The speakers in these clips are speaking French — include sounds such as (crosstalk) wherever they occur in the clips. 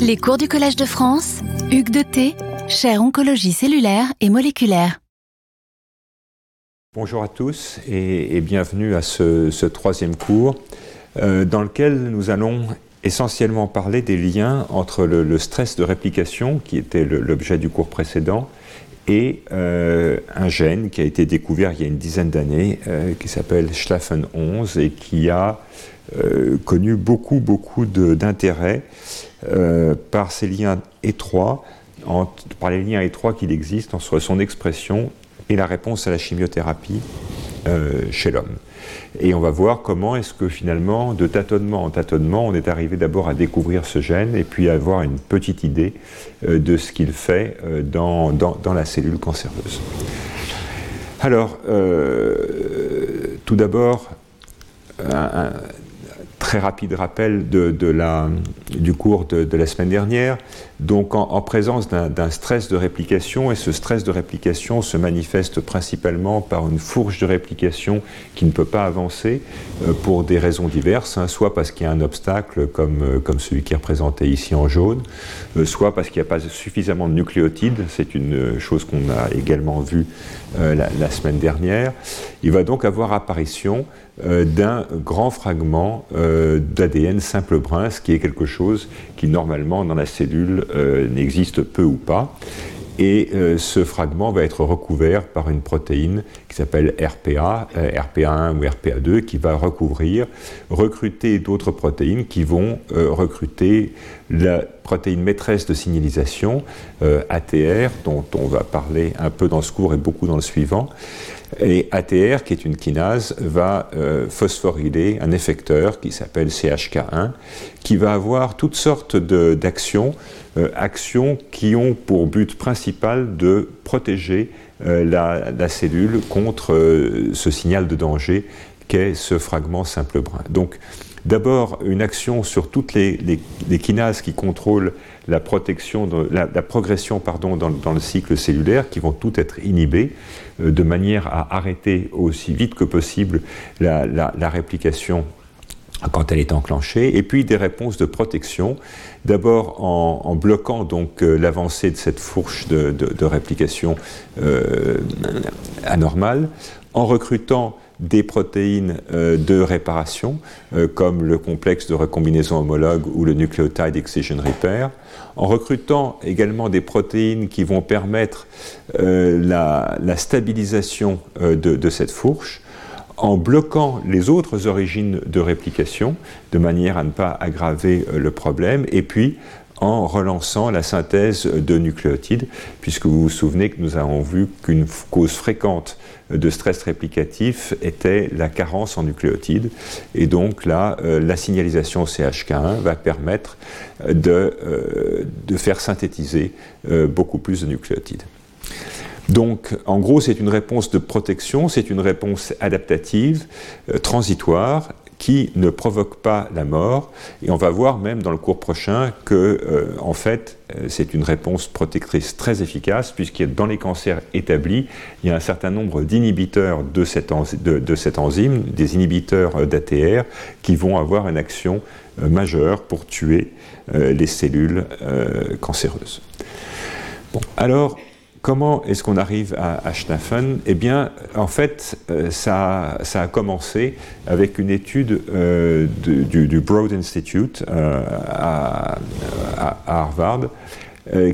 Les cours du Collège de France, Hugues de T, chaire oncologie cellulaire et moléculaire. Bonjour à tous et, bienvenue à ce, troisième cours euh, dans lequel nous allons essentiellement parler des liens entre le, stress de réplication, qui était l'objet du cours précédent, et euh, un gène qui a été découvert il y a une dizaine d'années, euh, qui s'appelle Schlafen 11 et qui a connu beaucoup, beaucoup d'intérêt par ces liens étroits, par les liens étroits qu'il existe entre son expression et la réponse à la chimiothérapie euh, chez l'homme. Et on va voir comment est-ce que finalement, de tâtonnement en tâtonnement, on est arrivé d'abord à découvrir ce gène et puis à avoir une petite idée euh, de ce qu'il fait euh, dans, dans, la cellule cancéreuse. Alors, tout d'abord, un, très rapide rappel du cours de, la semaine dernière. Donc en, présence d'un stress de réplication, et ce stress de réplication se manifeste principalement par une fourche de réplication qui ne peut pas avancer euh, pour des raisons diverses, hein, soit parce qu'il y a un obstacle comme, euh, celui qui est représenté ici en jaune, euh, soit parce qu'il n'y a pas suffisamment de nucléotides, c'est une chose qu'on a également vue la, la, semaine dernière. Il va donc avoir apparition d'un grand fragment d'ADN simple brun, ce qui est quelque chose qui normalement dans la cellule euh, n'existe peu ou pas. Et euh, ce fragment va être recouvert par une protéine qui s'appelle RPA, euh, RPA1 ou RPA2, qui va recouvrir, recruter d'autres protéines qui vont recruter la protéine maîtresse de signalisation, ATR, dont on va parler un peu dans ce cours et beaucoup dans le suivant. Et ATR, qui est une kinase, va phosphoryler un effecteur qui s'appelle CHK1, qui va avoir toutes sortes d'actions euh, actions qui ont pour but principal de protéger euh, la, cellule contre euh, ce signal de danger qu'est ce fragment simple brun. Donc, d'abord, une action sur toutes les, kinases qui contrôlent la, protection, la, progression pardon, dans, le cycle cellulaire, qui vont toutes être inhibées, de manière à arrêter aussi vite que possible la réplication quand elle est enclenchée, et puis des réponses de protection, d'abord en, bloquant donc euh, l'avancée de cette fourche de, réplication euh, anormale, en recrutant des protéines euh, de réparation, comme le complexe de recombinaison homologue ou le nucleotide excision repair, en recrutant également des protéines qui vont permettre la, stabilisation de, cette fourche, en bloquant les autres origines de réplication, de manière à ne pas aggraver euh, le problème, et puis en relançant la synthèse de nucléotides, puisque vous vous souvenez que nous avons vu qu'une cause fréquente de stress réplicatif était la carence en nucléotides. Et donc là, euh, la signalisation CHK1 va permettre euh, de, de faire synthétiser beaucoup plus de nucléotides. Donc, en gros, c'est une réponse de protection, c'est une réponse adaptative, euh, transitoire, qui ne provoque pas la mort. Et on va voir même dans le cours prochain que, euh, en fait, euh, c'est une réponse protectrice très efficace, puisqu'il y a dans les cancers établis, il y a un certain nombre d'inhibiteurs de, cette enzyme, des inhibiteurs d'ATR, qui vont avoir une action majeure pour tuer les cellules cancéreuses. Bon, alors, Comment est-ce qu'on arrive à, à Eh bien, en fait, euh, ça, a commencé avec une étude euh, du, Broad Institute euh, à, Harvard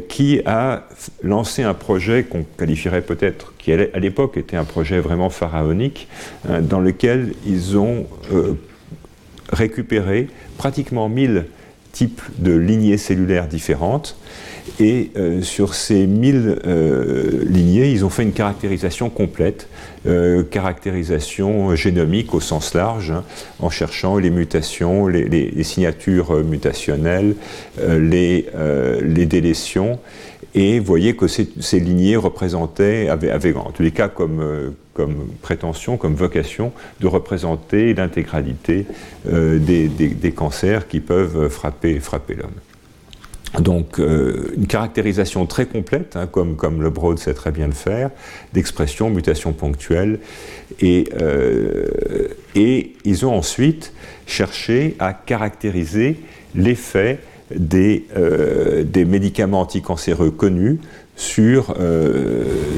qui a lancé un projet qu'on qualifierait peut-être, qui à l'époque était un projet vraiment pharaonique, dans lequel ils ont récupéré pratiquement 1000 types de lignées cellulaires différentes et euh, sur ces 1000 euh, lignées, ils ont fait une caractérisation complète, euh, caractérisation génomique au sens large, hein, en cherchant les mutations, les, signatures mutationnelles, les, délétions. Et vous voyez que ces, lignées représentaient, avaient, en tous les cas comme, comme prétention, comme vocation, de représenter l'intégralité des, des, cancers qui peuvent frapper, frapper l'homme. Donc euh, une caractérisation très complète, hein, comme, comme le Broad sait très bien le faire, d'expression, mutation ponctuelle. Et, euh, et, ils ont ensuite cherché à caractériser l'effet des, des médicaments anticancéreux connus sur,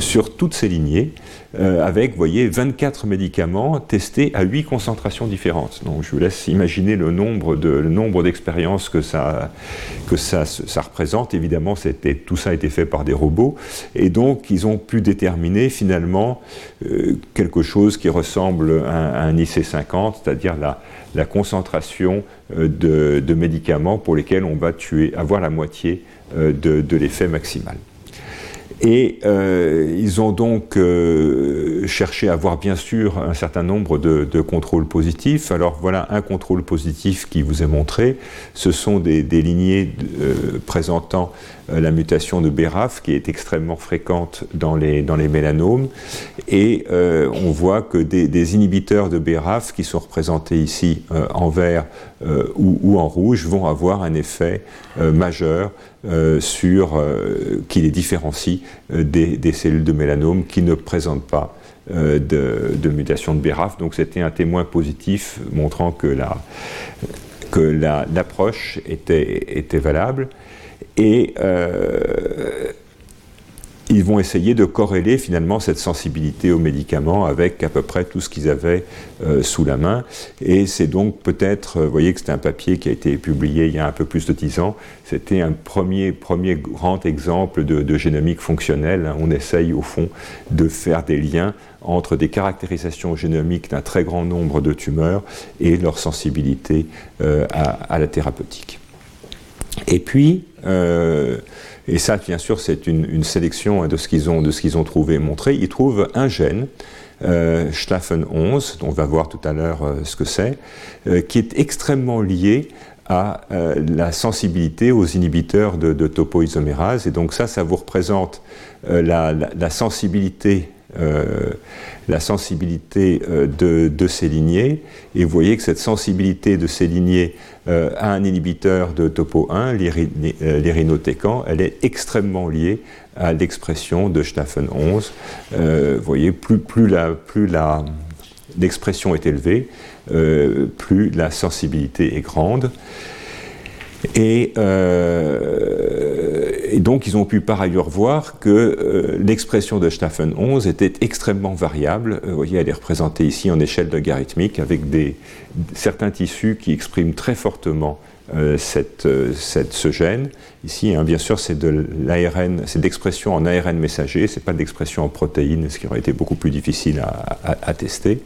sur toutes ces lignées. Euh, avec, vous voyez, 24 médicaments testés à 8 concentrations différentes. Donc je vous laisse imaginer le nombre, de, le nombre d'expériences que, ça, que ça, ça représente. Évidemment, tout ça a été fait par des robots. Et donc, ils ont pu déterminer finalement euh, quelque chose qui ressemble à, un IC50, c'est-à-dire la, la concentration euh, de, de, médicaments pour lesquels on va tuer, avoir la moitié de, de l'effet maximal. Et euh, ils ont donc euh, cherché à avoir bien sûr un certain nombre de, de, contrôles positifs. Alors voilà un contrôle positif qui vous est montré. Ce sont des, des lignées euh, présentant euh, la mutation de BRAF qui est extrêmement fréquente dans les, dans les mélanomes. Et euh, on voit que des, des, inhibiteurs de BRAF qui sont représentés ici euh, en vert ou, ou, en rouge vont avoir un effet majeur sur, qui les différencie des, des, cellules de mélanome qui ne présentent pas de, mutation de BRAF. Donc c'était un témoin positif montrant que la que l'approche la, était, était valable et euh, ils vont essayer de corréler finalement cette sensibilité aux médicaments avec à peu près tout ce qu'ils avaient euh, sous la main. Et c'est donc peut-être, euh, vous voyez que c'est un papier qui a été publié il y a un peu plus de dix ans, c'était un premier, premier grand exemple de, de génomique fonctionnelle. On essaye au fond de faire des liens entre des caractérisations génomiques d'un très grand nombre de tumeurs et leur sensibilité euh, à, à la thérapeutique. Et puis, euh, et ça, bien sûr, c'est une, une, sélection de ce qu'ils ont, de ce ont trouvé et montré. Ils trouvent un gène, euh, Schlafen 11, dont on va voir tout à l'heure euh, ce que c'est, euh, qui est extrêmement lié à euh, la sensibilité aux inhibiteurs de, de, topoisomérase. Et donc ça, ça vous représente la, la, la, sensibilité euh, la sensibilité euh, de, de, ces lignées. Et vous voyez que cette sensibilité de ces lignées euh, à un inhibiteur de topo 1, l'irinotécan, elle est extrêmement liée à l'expression de Staffen 11. vous voyez, plus, plus la, plus la, l'expression est élevée, plus la sensibilité est grande. Et, euh, et, donc, ils ont pu par ailleurs voir que euh, l'expression de Staffen 11 était extrêmement variable. Euh, vous voyez, elle est représentée ici en échelle logarithmique avec des, certains tissus qui expriment très fortement cette, ce gène. Ici, hein, bien sûr, c'est de l'ARN, c'est d'expression en ARN messager, c'est pas d'expression en protéines, ce qui aurait été beaucoup plus difficile à tester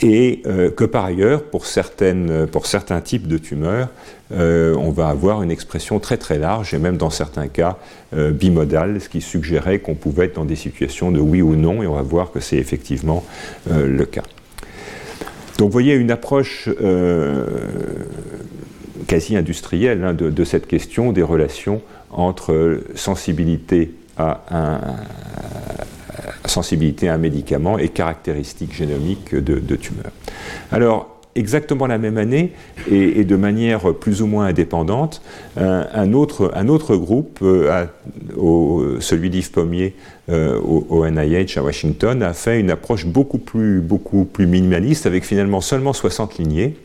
et euh, que par ailleurs, pour, certaines, pour certains types de tumeurs, euh, on va avoir une expression très très large et même dans certains cas euh, bimodale, ce qui suggérait qu'on pouvait être dans des situations de oui ou non, et on va voir que c'est effectivement le cas. Donc vous voyez une approche quasi industrielle hein, de, cette question des relations entre sensibilité à un, sensibilité à un médicament et caractéristiques génomiques de, de tumeurs. Alors, exactement la même année et, de manière plus ou moins indépendante, un, autre, groupe, euh, celui d'Yves Pommier euh, au, NIH à Washington, a fait une approche beaucoup plus, beaucoup plus minimaliste avec finalement seulement 60 lignées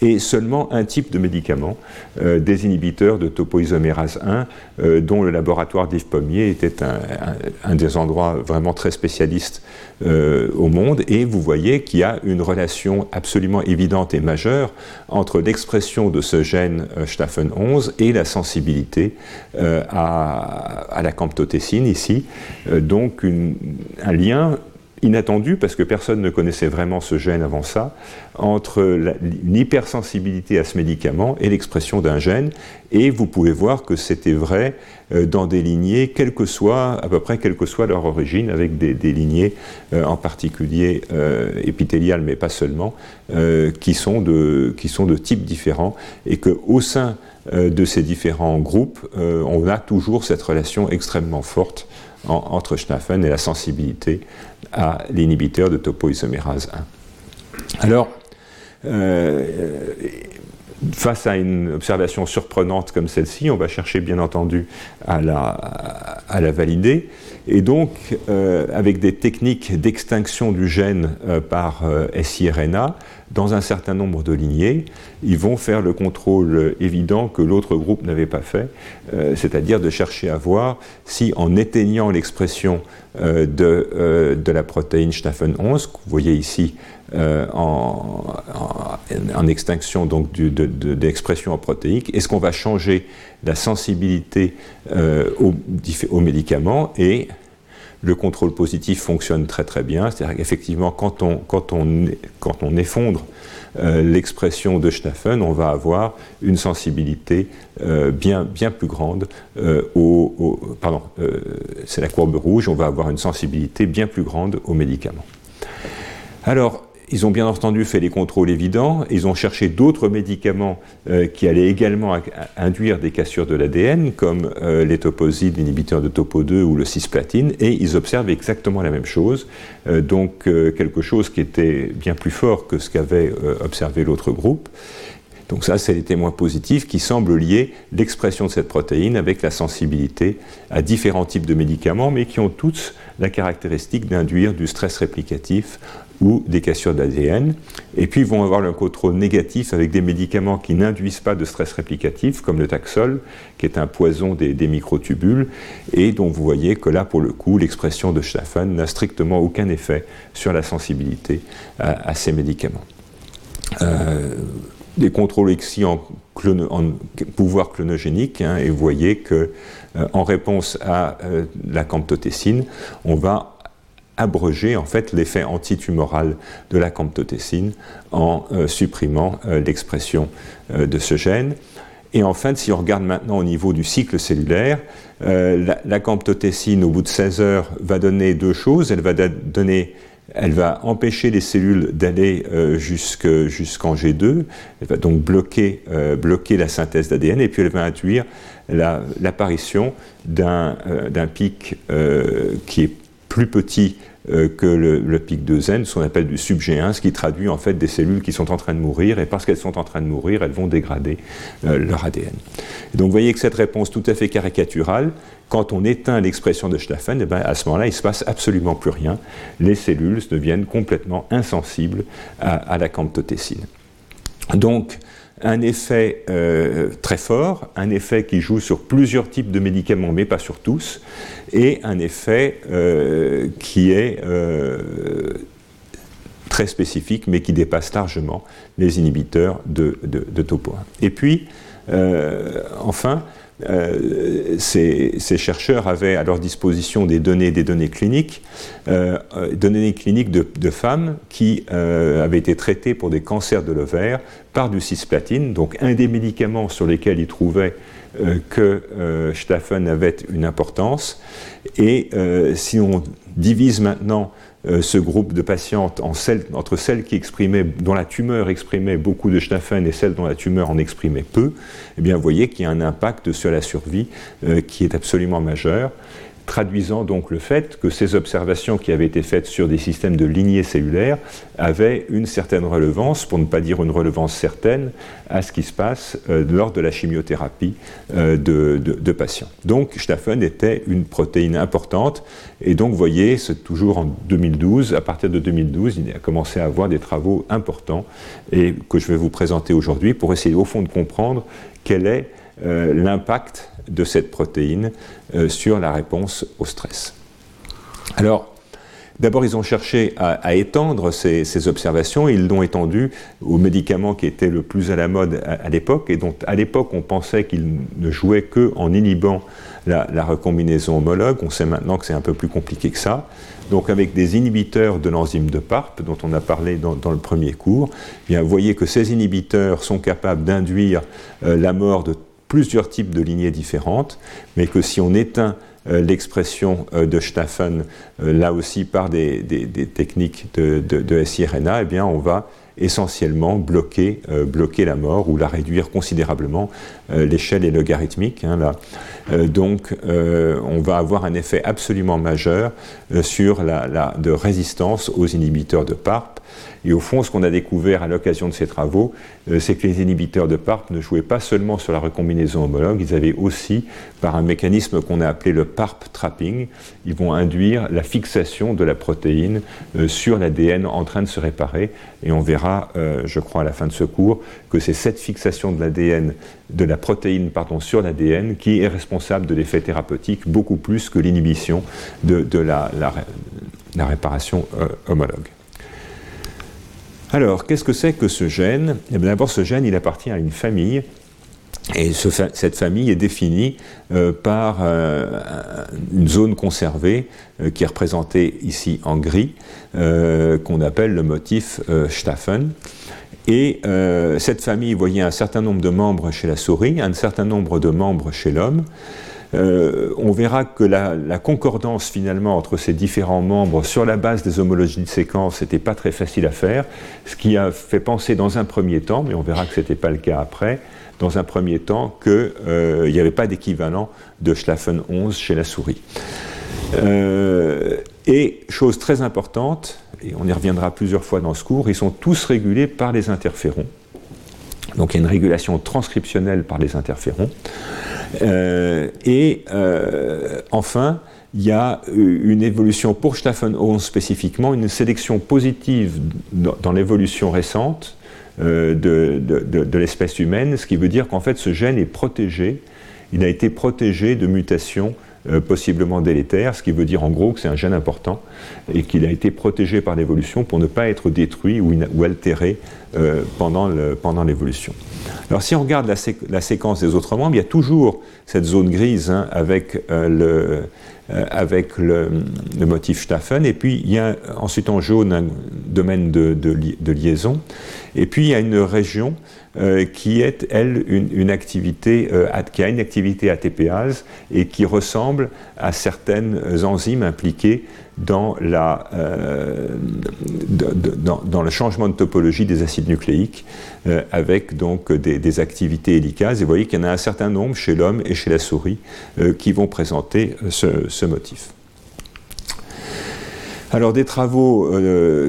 et seulement un type de médicament, euh, des inhibiteurs de topoisomérase 1, euh, dont le laboratoire d'Yves Pommier était un, des endroits vraiment très spécialistes euh, au monde. Et vous voyez qu'il y a une relation absolument évidente et majeure entre l'expression de ce gène Staffen 11 et la sensibilité à, la camptotécine ici. Donc un lien inattendu, parce que personne ne connaissait vraiment ce gène avant ça, entre l'hypersensibilité à ce médicament et l'expression d'un gène. Et vous pouvez voir que c'était vrai euh, dans des lignées, quelle que soit, à peu près quelle que soit leur origine, avec des, lignées euh, en particulier euh, épithéliales, mais pas seulement, qui, sont de, qui sont de types différents, et qu'au sein de ces différents groupes, on a toujours cette relation extrêmement forte en, entre Schnaffen et la sensibilité à l'inhibiteur de topoisomérase 1. Alors, euh, face à une observation surprenante comme celle-ci, on va chercher bien entendu à la, valider. Et donc, euh, avec des techniques d'extinction du gène euh, par euh, siRNA, dans un certain nombre de lignées, ils vont faire le contrôle évident que l'autre groupe n'avait pas fait, c'est-à-dire de chercher à voir si en éteignant l'expression de, la protéine Staphen 11, que vous voyez ici en, en, extinction donc du, de, de, en protéique, est-ce qu'on va changer la sensibilité aux, aux médicaments? Et le contrôle positif fonctionne très très bien. C'est-à-dire qu'effectivement, quand on, quand, on, quand on effondre euh, l'expression de Staffen, on va avoir une sensibilité euh, bien, bien plus grande euh, au, Pardon, c'est la courbe rouge, on va avoir une sensibilité bien plus grande aux médicaments. Alors, ils ont bien entendu fait les contrôles évidents, ils ont cherché d'autres médicaments euh, qui allaient également induire des cassures de l'ADN, comme euh, les toposides, l'inhibiteur de topo 2 ou le cisplatine, et ils observent exactement la même chose, euh, donc quelque chose qui était bien plus fort que ce qu'avait observé l'autre groupe. Donc ça, c'est les témoins positifs qui semblent lier l'expression de cette protéine avec la sensibilité à différents types de médicaments, mais qui ont tous la caractéristique d'induire du stress réplicatif ou des cassures d'ADN. Et puis ils vont avoir le contrôle négatif avec des médicaments qui n'induisent pas de stress réplicatif, comme le Taxol, qui est un poison des, microtubules, et dont vous voyez que là, pour le coup, l'expression de Staffen n'a strictement aucun effet sur la sensibilité à, ces médicaments. Euh, des contrôles ici en, pouvoir clonogénique, hein, et vous voyez que euh, en réponse à euh, la camptothécine, on va abroger en fait l'effet antitumoral de la camptothécine en euh, supprimant euh, l'expression euh, de ce gène. Et enfin, si on regarde maintenant au niveau du cycle cellulaire, la, la, au bout de 16 heures, va donner deux choses. Elle va donner elle va empêcher les cellules d'aller jusqu'en G2, elle va donc bloquer, bloquer la synthèse d'ADN, et puis elle va induire l'apparition d'un pic qui est plus petit euh, que le, pic de zen, ce qu'on appelle du subgéin, ce qui traduit en fait des cellules qui sont en train de mourir, et parce qu'elles sont en train de mourir, elles vont dégrader euh, leur ADN. donc vous voyez que cette réponse tout à fait caricaturale, quand on éteint l'expression de Staffen, eh ben, à ce moment-là, il ne se passe absolument plus rien. Les cellules deviennent complètement insensibles à, à la camptothécine. Donc, un effet euh, très fort, un effet qui joue sur plusieurs types de médicaments, mais pas sur tous, et un effet euh, qui est euh, très spécifique, mais qui dépasse largement les inhibiteurs de, de, de topo 1. Et puis, enfin, euh, ces, chercheurs avaient à leur disposition des données, des données cliniques, euh, euh données cliniques de, femmes qui euh, avaient été traitées pour des cancers de l'ovaire par du cisplatine, donc un des médicaments sur lesquels ils trouvaient que Staffen avait une importance. Et si on divise maintenant euh, ce groupe de patientes entre celles qui exprimaient, dont la tumeur exprimait beaucoup de Staffen et celles dont la tumeur en exprimait peu, eh bien, vous voyez qu'il y a un impact sur la survie euh, qui est absolument majeur traduisant donc le fait que ces observations qui avaient été faites sur des systèmes de lignées cellulaires avaient une certaine relevance, pour ne pas dire une relevance certaine, à ce qui se passe euh, lors de la chimiothérapie euh, de, patients. Donc Staffen était une protéine importante, et donc vous voyez, c'est toujours en 2012, à partir de 2012, il a commencé à avoir des travaux importants, et que je vais vous présenter aujourd'hui pour essayer au fond de comprendre quel est euh, l'impact de cette protéine euh, sur la réponse au stress. Alors, D'abord, ils ont cherché à, étendre ces, observations. Ils l'ont étendu aux médicaments qui étaient le plus à la mode à, l'époque, et dont à l'époque on pensait qu'ils ne jouaient qu'en inhibant la, recombinaison homologue. On sait maintenant que c'est un peu plus compliqué que ça. Donc, avec des inhibiteurs de l'enzyme de PARP, dont on a parlé dans, le premier cours, eh bien, vous voyez que ces inhibiteurs sont capables d'induire euh, la mort de plusieurs types de lignées différentes, mais que si on éteint euh, l'expression euh, de Staffen, euh, là aussi par des, techniques de, de, eh bien on va essentiellement bloquer, la mort ou la réduire considérablement. L'échelle est logarithmique. Hein, donc on va avoir un effet absolument majeur sur la, résistance aux inhibiteurs de PARP Et au fond, ce qu'on a découvert à l'occasion de ces travaux, euh, c'est que les inhibiteurs de PARP ne jouaient pas seulement sur la recombinaison homologue, ils avaient aussi, par un mécanisme qu'on a appelé le PARP trapping, ils vont induire la fixation de la protéine euh, sur l'ADN en train de se réparer. Et on verra, euh, je crois, à la fin de ce cours, que c'est cette fixation de l'ADN, de la protéine sur l'ADN qui est responsable de l'effet thérapeutique beaucoup plus que l'inhibition de, la, réparation homologue. Alors, qu'est-ce que c'est que ce gène eh D'abord, ce gène, il appartient à une famille. Et cette famille est définie euh, par euh, une zone conservée euh, qui est représentée ici en gris, qu'on appelle le motif Staffen. Et cette famille voyait un certain nombre de membres chez la souris, un certain nombre de membres chez l'homme. Euh, on verra que la, concordance finalement entre ces différents membres sur la base des homologies de séquence n'était pas très facile à faire, ce qui a fait penser dans un premier temps, mais on verra que ce n'était pas le cas après, dans un premier temps qu'il euh, n'y avait pas d'équivalent de Schlaffen 11 chez la souris. Euh, et chose très importante, et on y reviendra plusieurs fois dans ce cours, ils sont tous régulés par les interférons. Donc il y a une régulation transcriptionnelle par les interférons. Euh, et euh, enfin, il y a une évolution pour Staffen 11 spécifiquement, une sélection positive dans, l'évolution récente euh, de, de l'espèce humaine, ce qui veut dire qu'en fait ce gène est protégé, il a été protégé de mutations euh, possiblement délétère, ce qui veut dire en gros que c'est un gène important et qu'il a été protégé par l'évolution pour ne pas être détruit ou, altéré euh, pendant l'évolution. Alors si on regarde la, séquence des autres membres, il y a toujours cette zone grise hein, avec, euh, le, avec le, motif Staffen, et puis il y a ensuite en jaune un domaine de, de liaison, et puis il y a une région euh, qui est, elle, une, activité, euh, qui a une activité ATPase et qui ressemble à certaines enzymes impliquées dans, la, euh, dans, le changement de topologie des acides nucléiques avec donc des, activités hélicases. Et vous voyez qu'il y en a un certain nombre chez l'homme et chez la souris qui vont présenter ce, motif. Alors des travaux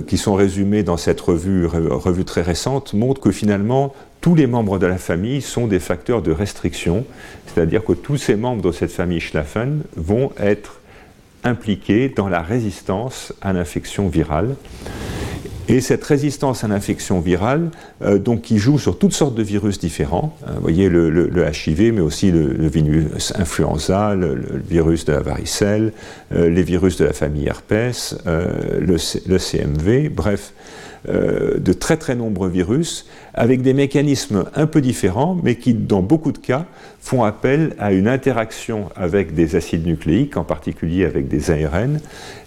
qui sont résumés dans cette revue, revue très récente montrent que finalement tous les membres de la famille sont des facteurs de restriction, c'est-à-dire que tous ces membres de cette famille Schlaffen vont être impliqués dans la résistance à l'infection virale. Et cette résistance à l'infection virale, euh, donc qui joue sur toutes sortes de virus différents, hein, vous voyez le, HIV, mais aussi le, virus influenza, le, virus de la varicelle, euh, les virus de la famille herpès, euh, le, CMV, bref, de très très nombreux virus avec des mécanismes un peu différents, mais qui, dans beaucoup de cas, font appel à une interaction avec des acides nucléiques, en particulier avec des ARN,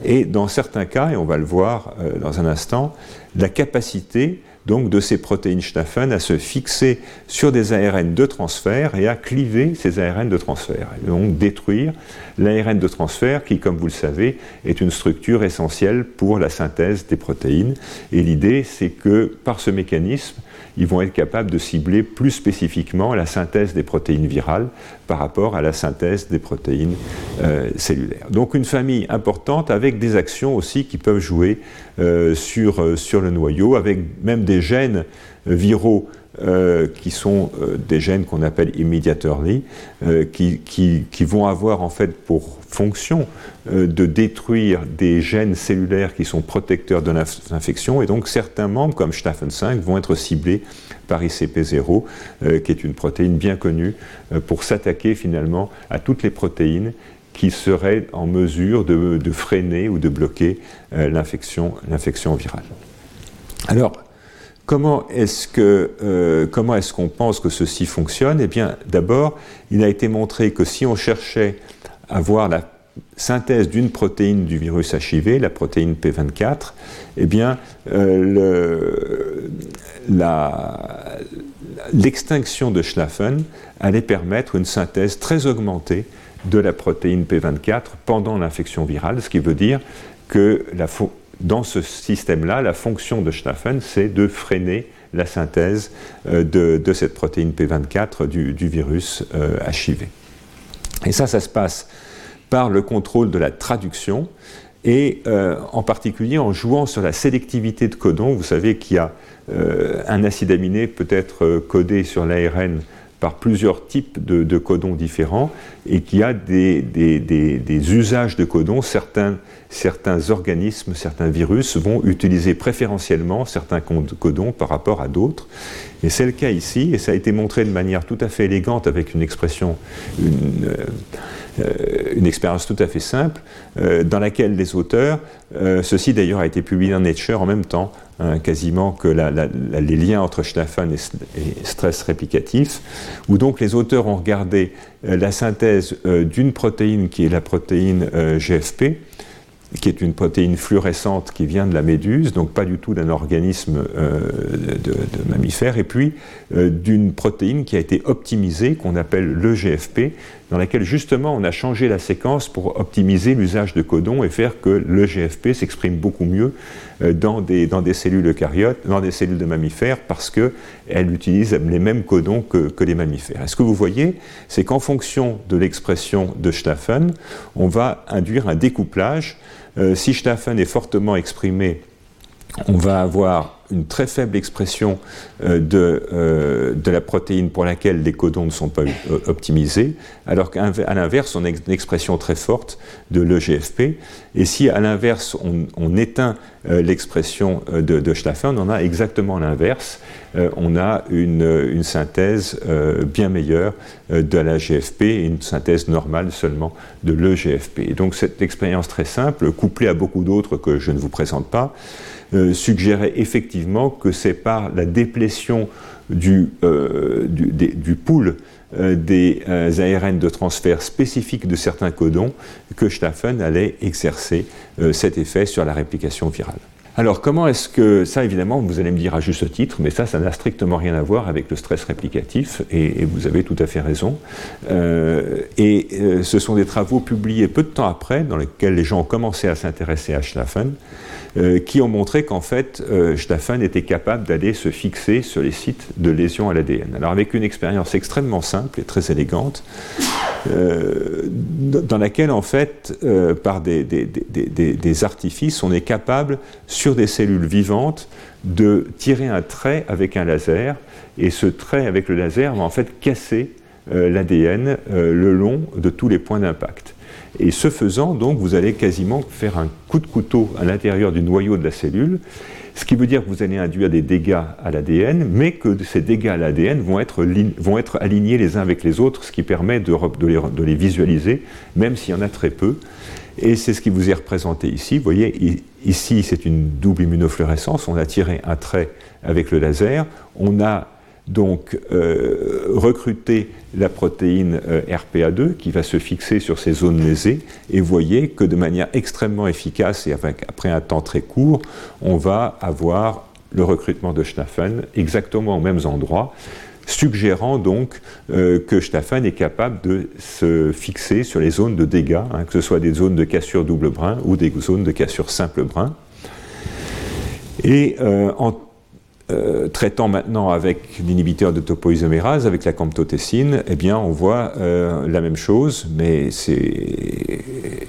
et dans certains cas, et on va le voir euh, dans un instant, la capacité donc de ces protéines Staffen à se fixer sur des ARN de transfert et à cliver ces ARN de transfert, et donc détruire l'ARN de transfert qui, comme vous le savez, est une structure essentielle pour la synthèse des protéines. Et l'idée, c'est que par ce mécanisme, ils vont être capables de cibler plus spécifiquement la synthèse des protéines virales par rapport à la synthèse des protéines euh, cellulaires. Donc une famille importante avec des actions aussi qui peuvent jouer euh, sur, euh, sur le noyau, avec même des gènes viraux qui sont des gènes qu'on appelle immediately, qui, qui, qui, vont avoir en fait pour fonction de détruire des gènes cellulaires qui sont protecteurs de l'infection, et donc certains membres, comme Staffen 5, vont être ciblés par ICP0, euh, qui est une protéine bien connue euh, pour s'attaquer finalement à toutes les protéines qui seraient en mesure de, freiner ou de bloquer l'infection virale. Alors, Comment est-ce qu'on pense que ceci fonctionne? Eh bien, d'abord, il a été montré que si on cherchait avoir la synthèse d'une protéine du virus HIV, la protéine P24, eh bien, euh, l'extinction de Schlaffen allait permettre une synthèse très augmentée de la protéine P24 pendant l'infection virale, ce qui veut dire que dans ce système-là, la fonction de Schlaffen, c'est de freiner la synthèse euh, de, cette protéine P24 du, virus HIV. Euh, Et ça, ça se passe par le contrôle de la traduction. et en particulier en jouant sur la sélectivité de codon. Vous savez qu'il y a un acide aminé peut être codé sur l'ARN par plusieurs types de, codons différents et qu'il y a des, usages de codons. Certains, organismes, certains virus vont utiliser préférentiellement certains codons par rapport à d'autres. Et c'est le cas ici, et ça a été montré de manière tout à fait élégante avec une expression, euh, une expérience tout à fait simple, euh, dans laquelle les auteurs, euh, ceci d'ailleurs a été publié dans Nature en même temps, Hein, quasiment que les liens entre Schnaffen et, stress réplicatif, où donc les auteurs ont regardé euh, la synthèse euh, d'une protéine qui est la protéine euh, GFP, qui est une protéine fluorescente qui vient de la méduse, donc pas du tout d'un organisme euh, de, mammifère, et puis euh, d'une protéine qui a été optimisée, qu'on appelle le GFP, dans laquelle justement on a changé la séquence pour optimiser l'usage de codons et faire que le GFP s'exprime beaucoup mieux euh, dans, des, cellules eucaryotes, dans des cellules de mammifères, parce qu'elle utilise les mêmes codons que, les mammifères. Et ce que vous voyez, c'est qu'en fonction de l'expression de Staffen, on va induire un découplage euh, si Staffen est fortement exprimé, on va avoir une très faible expression euh, de, euh, de, la protéine pour laquelle les codons ne sont pas euh, optimisés, alors qu'à l'inverse, on a une expression très forte de l'EGFP. Et si à l'inverse, on, éteint l'expression de, de on en a exactement l'inverse. on a une, une synthèse bien meilleure de la GFP et une synthèse normale seulement de l'EGFP. Donc cette expérience très simple, couplée à beaucoup d'autres que je ne vous présente pas, euh, suggérait effectivement que c'est par la déplétion du, euh, pool euh, des ARN de transfert spécifiques de certains codons que Staffen allait exercer cet effet sur la réplication virale. Alors comment est-ce que ça, évidemment, vous allez me dire à juste titre, mais ça, ça n'a strictement rien à voir avec le stress réplicatif, et, vous avez tout à fait raison. Euh, et euh, ce sont des travaux publiés peu de temps après, dans lesquels les gens ont commencé à s'intéresser à Schlaffen, euh, qui ont montré qu'en fait, Schlaffen était capable d'aller se fixer sur les sites de lésions à l'ADN. Alors avec une expérience extrêmement simple et très élégante, dans laquelle, en fait, par des, artifices, on est capable, des cellules vivantes de tirer un trait avec un laser, et ce trait avec le laser va en fait casser euh, l'ADN euh, le long de tous les points d'impact. Et ce faisant, donc, vous allez quasiment faire un coup de couteau à l'intérieur du noyau de la cellule, ce qui veut dire que vous allez induire des dégâts à l'ADN, mais que ces dégâts à l'ADN vont être, vont être alignés les uns avec les autres, ce qui permet de, de les visualiser, même s'il y en a très peu. Et c'est ce qui vous est représenté ici. Vous voyez, ici, c'est une double immunofluorescence. On a tiré un trait avec le laser. On a donc euh, recruté la protéine euh, RPA2 qui va se fixer sur ces zones lésées. Et voyez que de manière extrêmement efficace et après un temps très court, on va avoir le recrutement de Schnaffen exactement aux mêmes endroits suggérant donc euh, que Staffen est capable de se fixer sur les zones de dégâts, hein, que ce soit des zones de cassure double brin ou des zones de cassure simple brin. Et euh, en euh, traitant maintenant avec l'inhibiteur de topoisomérase, avec la camptothésine, eh bien on voit la même chose, mais c'est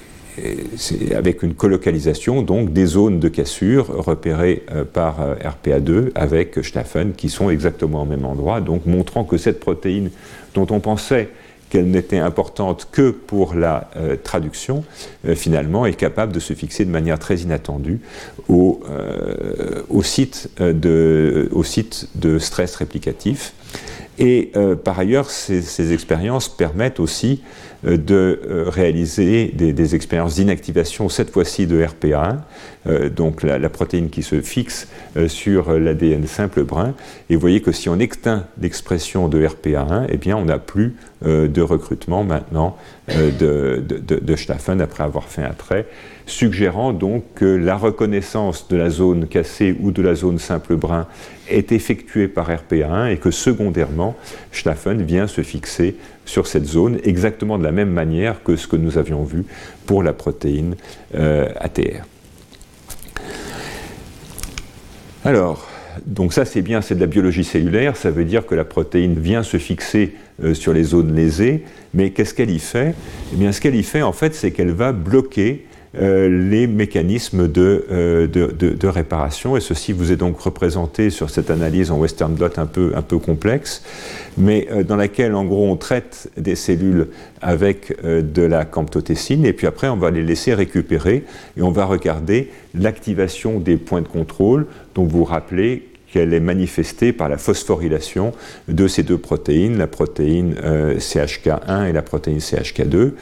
avec une colocalisation donc des zones de cassure repérées euh, par euh, RPA2 avec Staffen qui sont exactement au même endroit, donc montrant que cette protéine dont on pensait qu'elle n'était importante que pour la euh, traduction, finalement est capable de se fixer de manière très inattendue au, site de stress réplicatif. Et par ailleurs, ces, ces expériences permettent aussi euh, de euh, réaliser des, expériences d'inactivation, cette fois-ci de RPA1, euh, donc la, protéine qui se fixe sur l'ADN simple brun. Et vous voyez que si on éteint l'expression de RPA1, eh bien on n'a plus de recrutement maintenant de, de, de Staffen après avoir fait un trait suggérant donc que la reconnaissance de la zone cassée ou de la zone simple brun est effectuée par RPA1 et que secondairement, Staffen vient se fixer sur cette zone exactement de la même manière que ce que nous avions vu pour la protéine euh, ATR. Alors, donc ça c'est bien, c'est de la biologie cellulaire, ça veut dire que la protéine vient se fixer euh, sur les zones lésées, mais qu'est-ce qu'elle y fait? Eh bien ce qu'elle y fait en fait c'est qu'elle va bloquer les mécanismes de, de, réparation. Et ceci vous est donc représenté sur cette analyse en western blot un peu, complexe, mais dans laquelle en gros on traite des cellules avec de la camptotécine et puis après on va les laisser récupérer et on va regarder l'activation des points de contrôle. Donc vous vous rappelez qu'elle est manifestée par la phosphorylation de ces deux protéines, la protéine euh, CHK1 et la protéine CHK2.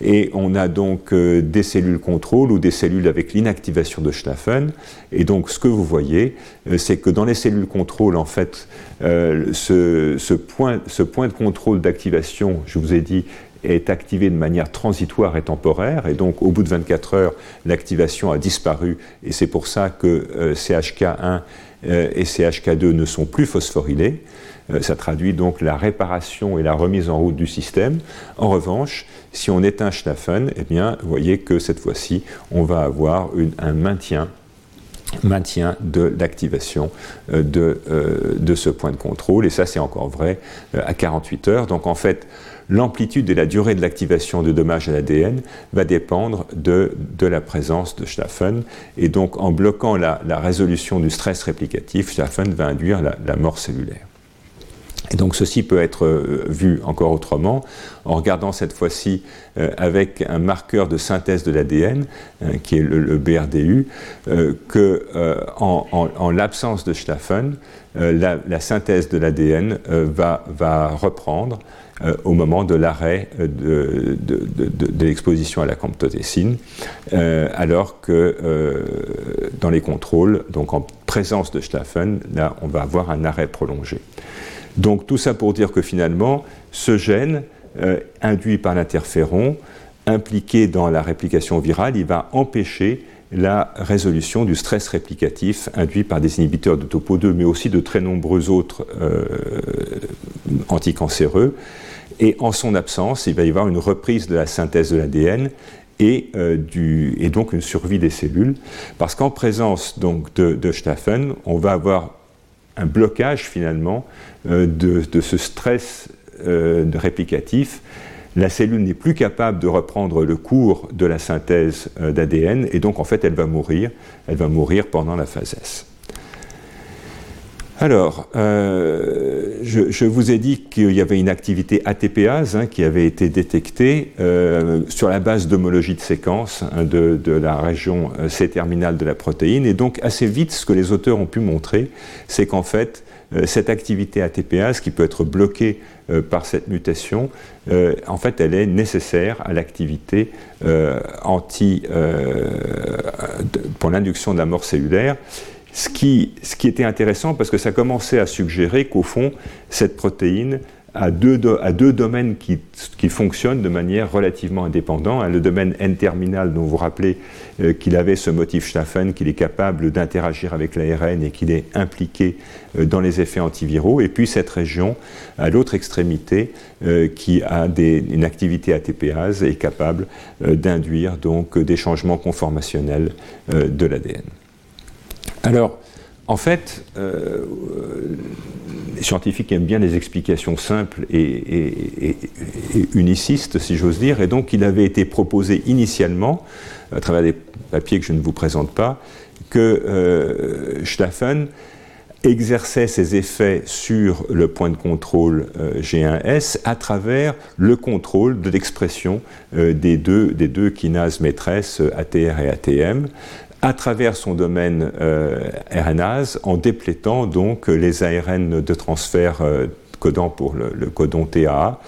Et on a donc euh, des cellules contrôle ou des cellules avec l'inactivation de Schlaffen. Et donc ce que vous voyez, euh, c'est que dans les cellules contrôle, en fait, ce, ce, point, ce point de contrôle d'activation, je vous ai dit, est activé de manière transitoire et temporaire, et donc au bout de 24 heures, l'activation a disparu, et c'est pour ça que CHK1 euh, et CHK2 ne sont plus phosphorylés. Euh, ça traduit donc la réparation et la remise en route du système. En revanche, si on éteint Schnaffen, eh bien, vous voyez que cette fois-ci, on va avoir un maintien maintien de l'activation euh, de, de, ce point de contrôle. Et ça, c'est encore vrai à 48 heures. Donc, en fait, l'amplitude et la durée de l'activation de dommages à l'ADN va dépendre de, la présence de Schlaffen. Et donc, en bloquant la, résolution du stress réplicatif, Schlaffen va induire la, mort cellulaire. Et donc ceci peut être euh, vu encore autrement en regardant cette fois-ci euh, avec un marqueur de synthèse de l'ADN, euh, qui est le, BRDU, que en, l'absence de Schlaffen, la, synthèse de l'ADN va, reprendre euh, au moment de l'arrêt euh, de, l'exposition à la camptotécine, euh, alors que dans les contrôles, donc en présence de Schlaffen, là, on va avoir un arrêt prolongé. Donc tout ça pour dire que finalement, ce gène induit par l'interféron, impliqué dans la réplication virale, il va empêcher la résolution du stress réplicatif induit par des inhibiteurs de topo 2, mais aussi de très nombreux autres anticancéreux. Et en son absence, il va y avoir une reprise de la synthèse de l'ADN et, euh, et, donc une survie des cellules, parce qu'en présence donc, de, de, Staffen, on va avoir un blocage finalement euh, de, ce stress euh, réplicatif. La cellule n'est plus capable de reprendre le cours de la synthèse d'ADN et donc en fait elle va mourir. Elle va mourir pendant la phase S. Alors, euh, je, vous ai dit qu'il y avait une activité ATPase hein, qui avait été détectée euh, sur la base d'homologie de séquence hein, de, la région euh, C-terminale de la protéine. Et donc, assez vite, ce que les auteurs ont pu montrer, c'est qu'en fait, cette activité ATPase, qui peut être bloquée par cette mutation, en fait, elle est nécessaire à l'activité anti pour l'induction de la mort cellulaire. Ce qui, était intéressant parce que ça commençait à suggérer qu'au fond, cette protéine a deux, domaines qui, fonctionnent de manière relativement indépendante. Le domaine N-terminal, dont vous rappelez euh, qu'il avait ce motif Staffen, qu'il est capable d'interagir avec l'ARN et qu'il est impliqué euh, dans les effets antiviraux. Et puis cette région, à l'autre extrémité, euh, qui a une activité ATPase et est capable d'induire donc des changements conformationnels de l'ADN. Alors, en fait, euh, les scientifiques aiment bien les explications simples et, unicistes, si j'ose dire, et donc il avait été proposé initialement, à travers des papiers que je ne vous présente pas, que euh, exerçait ses effets sur le point de contrôle euh, G1S à travers le contrôle de l'expression euh, des, deux, des deux kinases maîtresses ATR et ATM à travers son domaine euh, RNase en déplétant donc les ARN de transfert euh, codant pour le, codon TAA,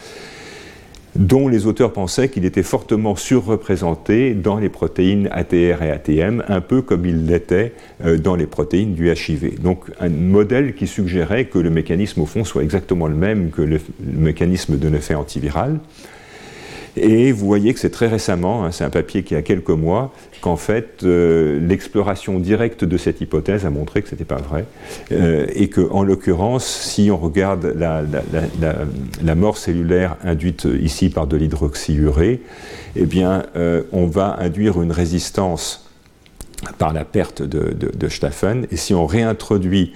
dont les auteurs pensaient qu'il était fortement surreprésenté dans les protéines ATR et ATM, un peu comme il l'était euh, dans les protéines du HIV. Donc un modèle qui suggérait que le mécanisme au fond soit exactement le même que le, le mécanisme de l'effet antiviral. Et vous voyez que c'est très récemment, hein, c'est un papier qui a quelques mois, qu'en fait euh, l'exploration directe de cette hypothèse a montré que ce n'était pas vrai, euh, et que en l'occurrence, si on regarde la, mort cellulaire induite ici par de l'hydroxyurée, eh bien, euh, on va induire une résistance par la perte de, de, Staffen, et si on réintroduit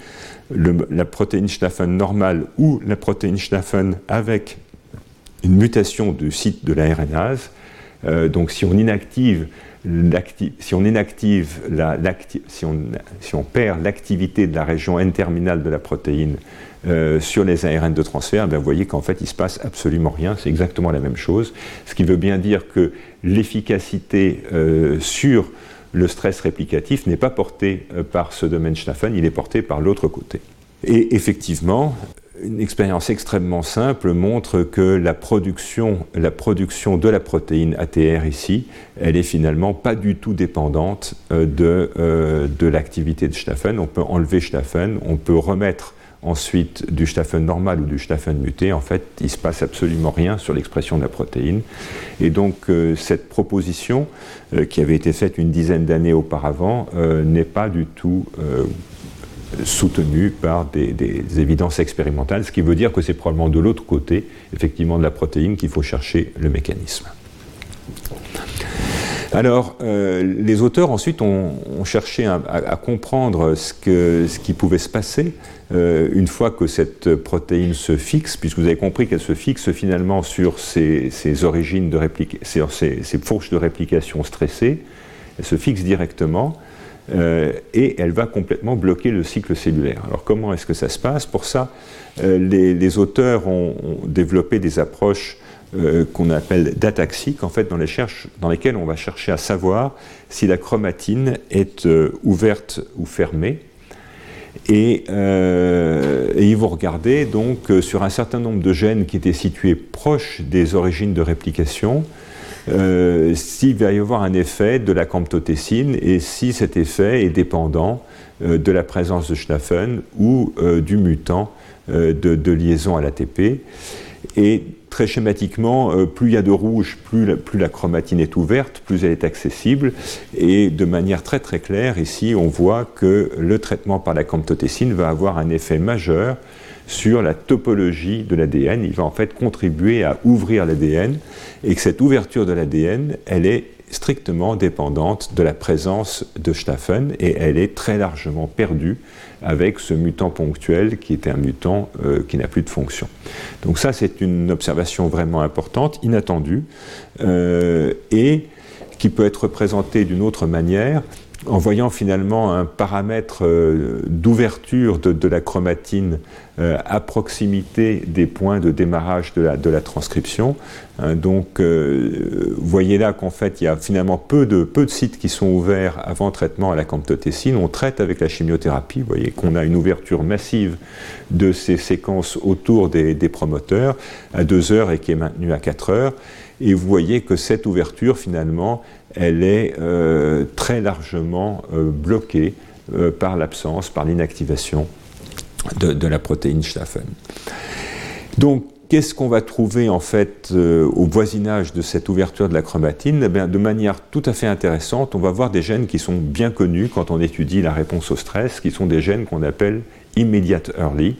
la protéine Staffen normale ou la protéine Staffen avec une mutation du site de la RNase, donc si on inactive si on perd l'activité de la région N-terminale de la protéine euh, sur les ARN de transfert, ben vous voyez qu'en fait il ne se passe absolument rien, c'est exactement la même chose, ce qui veut bien dire que l'efficacité euh, sur le stress réplicatif n'est pas portée euh, par ce domaine Schnaffen, il est porté par l'autre côté. Et effectivement, une expérience extrêmement simple montre que la production, la production de la protéine ATR ici, elle est finalement pas du tout dépendante euh, de, euh, de l'activité de Staffen. On peut enlever Staffen, on peut remettre ensuite du Staffen normal ou du Staffen muté. En fait, il se passe absolument rien sur l'expression de la protéine. Et donc, euh, cette proposition, qui avait été faite une dizaine d'années auparavant, n'est pas du tout soutenu par des, évidences expérimentales, ce qui veut dire que c'est probablement de l'autre côté, effectivement, de la protéine qu'il faut chercher le mécanisme. Alors, euh, les auteurs ensuite ont, cherché à, comprendre ce, qui pouvait se passer euh, une fois que cette protéine se fixe, puisque vous avez compris qu'elle se fixe finalement sur ses, origines de sur ses, fourches de réplication stressées, elle se fixe directement. Euh, et elle va complètement bloquer le cycle cellulaire. Alors comment est-ce que ça se passe? Pour ça, euh, les, auteurs ont, développé des approches euh, qu'on appelle d'ataxiques, en fait, dans, les dans, lesquelles on va chercher à savoir si la chromatine est ouverte ou fermée. Et, et, ils vont regarder donc sur un certain nombre de gènes qui étaient situés proches des origines de réplication, euh, s'il va y avoir un effet de la camptotécine et si cet effet est dépendant euh, de la présence de Schnaffen ou euh, du mutant de, liaison à l'ATP. Et très schématiquement, plus il y a de rouge, plus la, plus la, chromatine est ouverte, plus elle est accessible. Et de manière très très claire, ici, on voit que le traitement par la camptotécine va avoir un effet majeur sur la topologie de l'ADN. Il va en fait contribuer à ouvrir l'ADN et que cette ouverture de l'ADN, elle est strictement dépendante de la présence de Staffen et elle est très largement perdue avec ce mutant ponctuel qui était un mutant euh, qui n'a plus de fonction. Donc ça, c'est une observation vraiment importante, inattendue, euh, et qui peut être représentée d'une autre manière en voyant finalement un paramètre euh, d'ouverture de, la chromatine euh, à proximité des points de démarrage de la, transcription. Hein, donc, euh, voyez là qu'en fait, il y a finalement peu de, sites qui sont ouverts avant traitement à la camptotécine. On traite avec la chimiothérapie. Vous voyez qu'on a une ouverture massive de ces séquences autour des, des promoteurs à 2 heures et qui est maintenue à 4 heures. Et vous voyez que cette ouverture, finalement, elle est euh, très largement euh, bloquée euh, par l'absence, par l'inactivation de, la protéine Staffen. Donc, qu'est-ce qu'on va trouver en fait au voisinage de cette ouverture de la chromatine? Eh De manière tout à fait intéressante, on va voir des gènes qui sont bien connus quand on étudie la réponse au stress, qui sont des gènes qu'on appelle immediate early.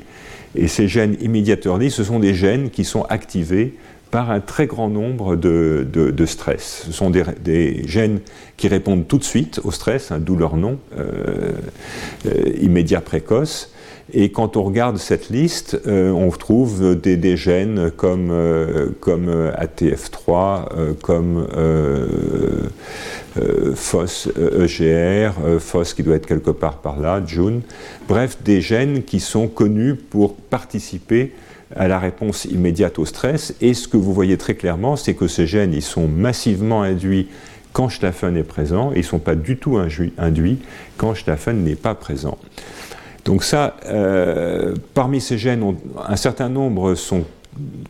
Et ces gènes immediate early, ce sont des gènes qui sont activés par un très grand nombre de, stress. Ce sont des, gènes qui répondent tout de suite au stress, hein, d'où leur nom, euh, euh, immédiat précoce. Et quand on regarde cette liste, euh, on trouve des, gènes comme, comme ATF3, comme FOS EGR, FOS qui doit être quelque part par là, June. Bref, des gènes qui sont connus pour participer à la réponse immédiate au stress. Et ce que vous voyez très clairement, c'est que ces gènes, ils sont massivement induits quand Staffen est présent, ils ne sont pas du tout induits quand Staffen n'est pas présent. Donc ça, euh, parmi ces gènes, un certain nombre sont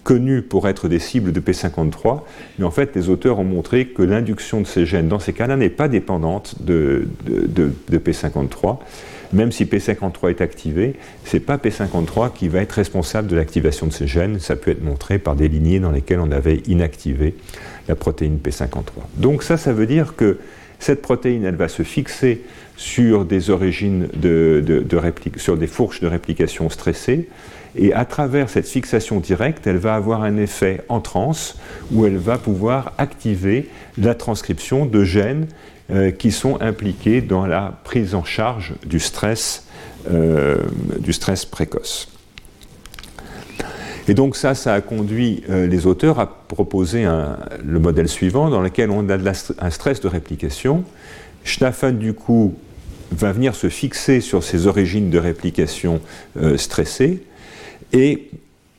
connus pour être des cibles de P53, mais en fait, les auteurs ont montré que l'induction de ces gènes, dans ces cas-là, n'est pas dépendante de P53 même si P53 est activé, ce n'est pas P53 qui va être responsable de l'activation de ces gènes. Ça peut être montré par des lignées dans lesquelles on avait inactivé la protéine P53. Donc ça, ça veut dire que cette protéine, elle va se fixer sur des origines de, sur des fourches de réplication stressées, et à travers cette fixation directe, elle va avoir un effet en transe où elle va pouvoir activer la transcription de gènes euh, qui sont impliqués dans la prise en charge du stress, euh, du stress précoce. Et donc ça, ça a conduit les auteurs à proposer le modèle suivant dans lequel on a un stress de réplication. Schnaffen, du coup, va venir se fixer sur ses origines de réplication stressées et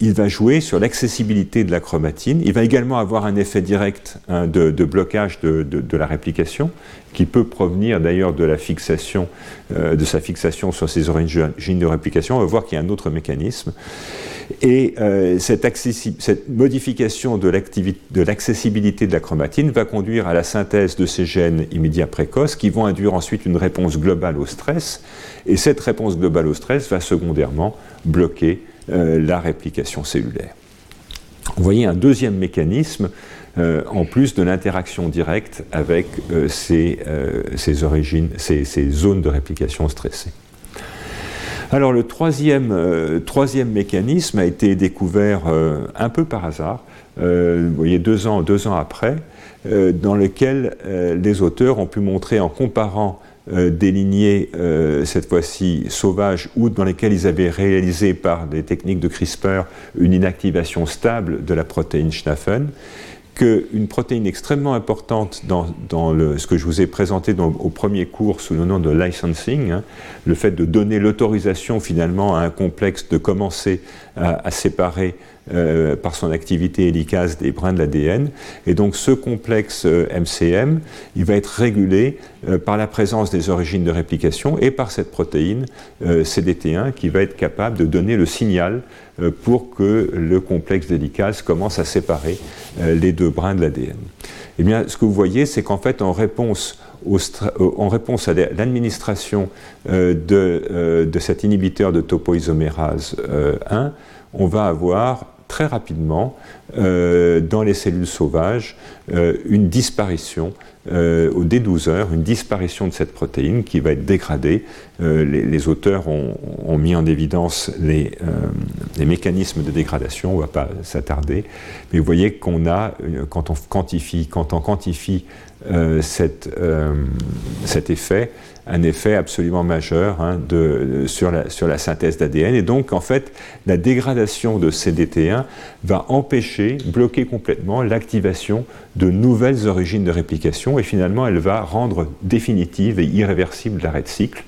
il va jouer sur l'accessibilité de la chromatine. Il va également avoir un effet direct hein, de, blocage de, la réplication, qui peut provenir d'ailleurs de la fixation, euh, de sa fixation sur ses origines de réplication. On va voir qu'il y a un autre mécanisme. Et euh, cette, cette, modification de l'accessibilité de, la chromatine va conduire à la synthèse de ces gènes immédiats précoces qui vont induire ensuite une réponse globale au stress. Et cette réponse globale au stress va secondairement bloquer la réplication cellulaire. Vous voyez un deuxième mécanisme, euh, en plus de l'interaction directe avec euh, ces, origines, ces, zones de réplication stressées. Alors le troisième, mécanisme a été découvert un peu par hasard, vous voyez deux ans après, dans lequel les auteurs ont pu montrer en comparant euh, euh, cette fois-ci sauvages, ou dans lesquelles ils avaient réalisé par des techniques de CRISPR une inactivation stable de la protéine Schnaffen, qu'une protéine extrêmement importante dans, ce que je vous ai présenté au premier cours sous le nom de licensing, hein, le fait de donner l'autorisation finalement à un complexe de commencer à séparer euh, par son activité hélicase des brins de l'ADN. Et donc ce complexe MCM, euh, il va être régulé euh, par la présence des origines de réplication et par cette protéine CDT1 qui va être capable de donner le signal pour que le complexe d'hélicase commence à séparer les deux brins de l'ADN. Eh bien, ce que vous voyez, c'est qu'en fait, en réponse à l'administration de, cet inhibiteur de topoisomérase 1, on va avoir très rapidement euh, dans les cellules sauvages euh, une disparition euh, au D12 heures, une disparition de cette protéine qui va être dégradée. Les, auteurs ont, mis en évidence les, les, mécanismes de dégradation, on ne va pas s'attarder, mais vous voyez qu'on a, quand on quantifie, quand on quantifie cette, cet effet, un effet absolument majeur hein, de, sur, la, sur la synthèse d'ADN. Et donc, en fait, la dégradation de CDT1 va empêcher, bloquer complètement l'activation de nouvelles origines de réplication et finalement, elle va rendre définitive et irréversible l'arrêt de cycle.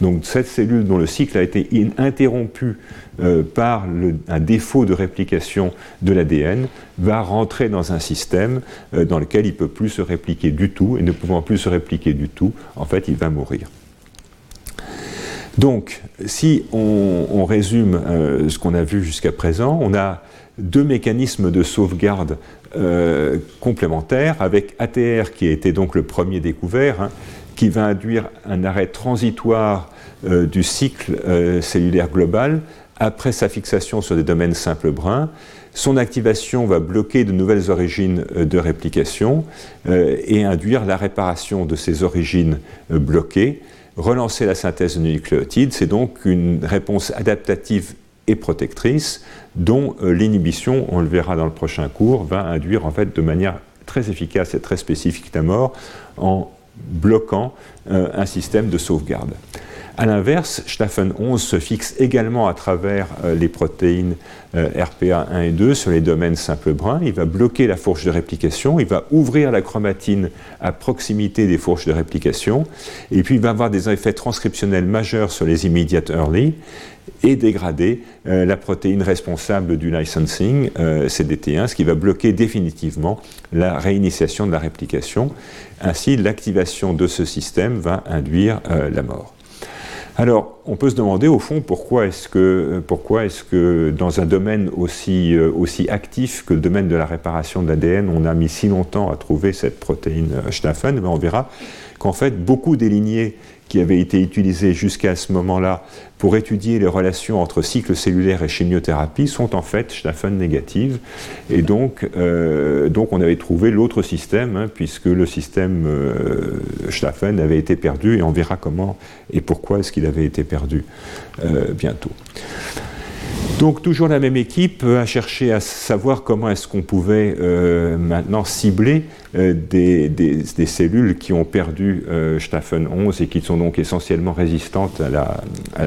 Donc, cette cellule dont le cycle a été interrompu euh, par un défaut de réplication de l'ADN va rentrer dans un système euh, dans lequel il ne peut plus se répliquer du tout, et ne pouvant plus se répliquer du tout, en fait, il va mourir. Donc, si on, résume euh, ce qu'on a vu jusqu'à présent, on a deux mécanismes de sauvegarde complémentaires, avec ATR qui a été donc le premier découvert, hein, qui va induire un arrêt transitoire du cycle cellulaire global après sa fixation sur des domaines simples bruns, son activation va bloquer de nouvelles origines euh, de réplication euh, et induire la réparation de ces origines euh, bloquées. Relancer la synthèse de nucléotides, c'est donc une réponse adaptative et protectrice dont l'inhibition, on le verra dans le prochain cours, va induire en fait de manière très efficace et très spécifique la mort en bloquant un système de sauvegarde. A l'inverse, Staffen 11 se fixe également à travers euh, les protéines euh, RPA 1 et 2 sur les domaines simples bruns. Il va bloquer la fourche de réplication, il va ouvrir la chromatine à proximité des fourches de réplication, et puis il va avoir des effets transcriptionnels majeurs sur les immediate early et dégrader euh, la protéine responsable du licensing, CDT1, ce qui va bloquer définitivement la réinitiation de la réplication. Ainsi, l'activation de ce système va induire la mort. Alors, on peut se demander au fond pourquoi est-ce que, pourquoi est que dans un domaine aussi, euh, aussi actif que le domaine de la réparation de l'ADN, on a mis si longtemps à trouver cette protéine Schnaffen Mais on verra qu'en fait, beaucoup des lignées qui avaient été utilisées jusqu'à ce moment-là pour étudier les relations entre cycle cellulaire et chimiothérapie sont en fait Schnaffen négatives. Et donc, euh, donc on avait trouvé l'autre système, hein, puisque le système euh, avait été perdu, et on verra comment et pourquoi est-ce qu'il avait été perdu euh, bientôt. Donc toujours la même équipe a cherché à savoir comment est-ce qu'on pouvait euh, maintenant cibler euh, des, cellules qui ont perdu euh, Staphen 11 et qui sont donc essentiellement résistantes à la,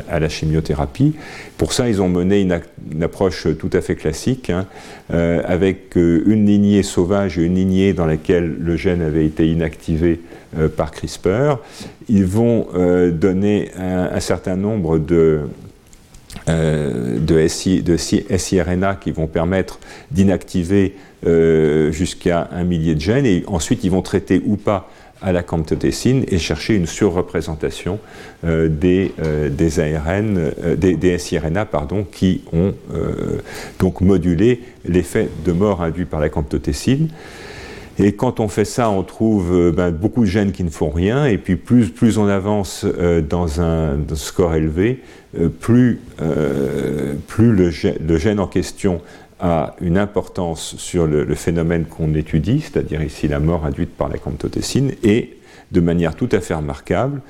à, la chimiothérapie. Pour ça, ils ont mené une, approche tout à fait classique, hein, avec une lignée sauvage et une lignée dans laquelle le gène avait été inactivé par CRISPR. Ils vont donner un certain nombre de euh, de, SI, de SIRNA qui vont permettre d'inactiver euh, jusqu'à un millier de gènes et ensuite ils vont traiter ou pas à la camptotécine et chercher une surreprésentation euh, des, des, SIRNA qui ont donc modulé l'effet de mort induit par la camptotécine. Et quand on fait ça, on trouve ben, beaucoup de gènes qui ne font rien, et puis plus, plus on avance dans un score élevé, euh, plus, euh, plus le, gène, en question a une importance sur le, phénomène qu'on étudie, c'est-à-dire ici la mort induite par la camptotécine, et de manière tout à fait remarquable,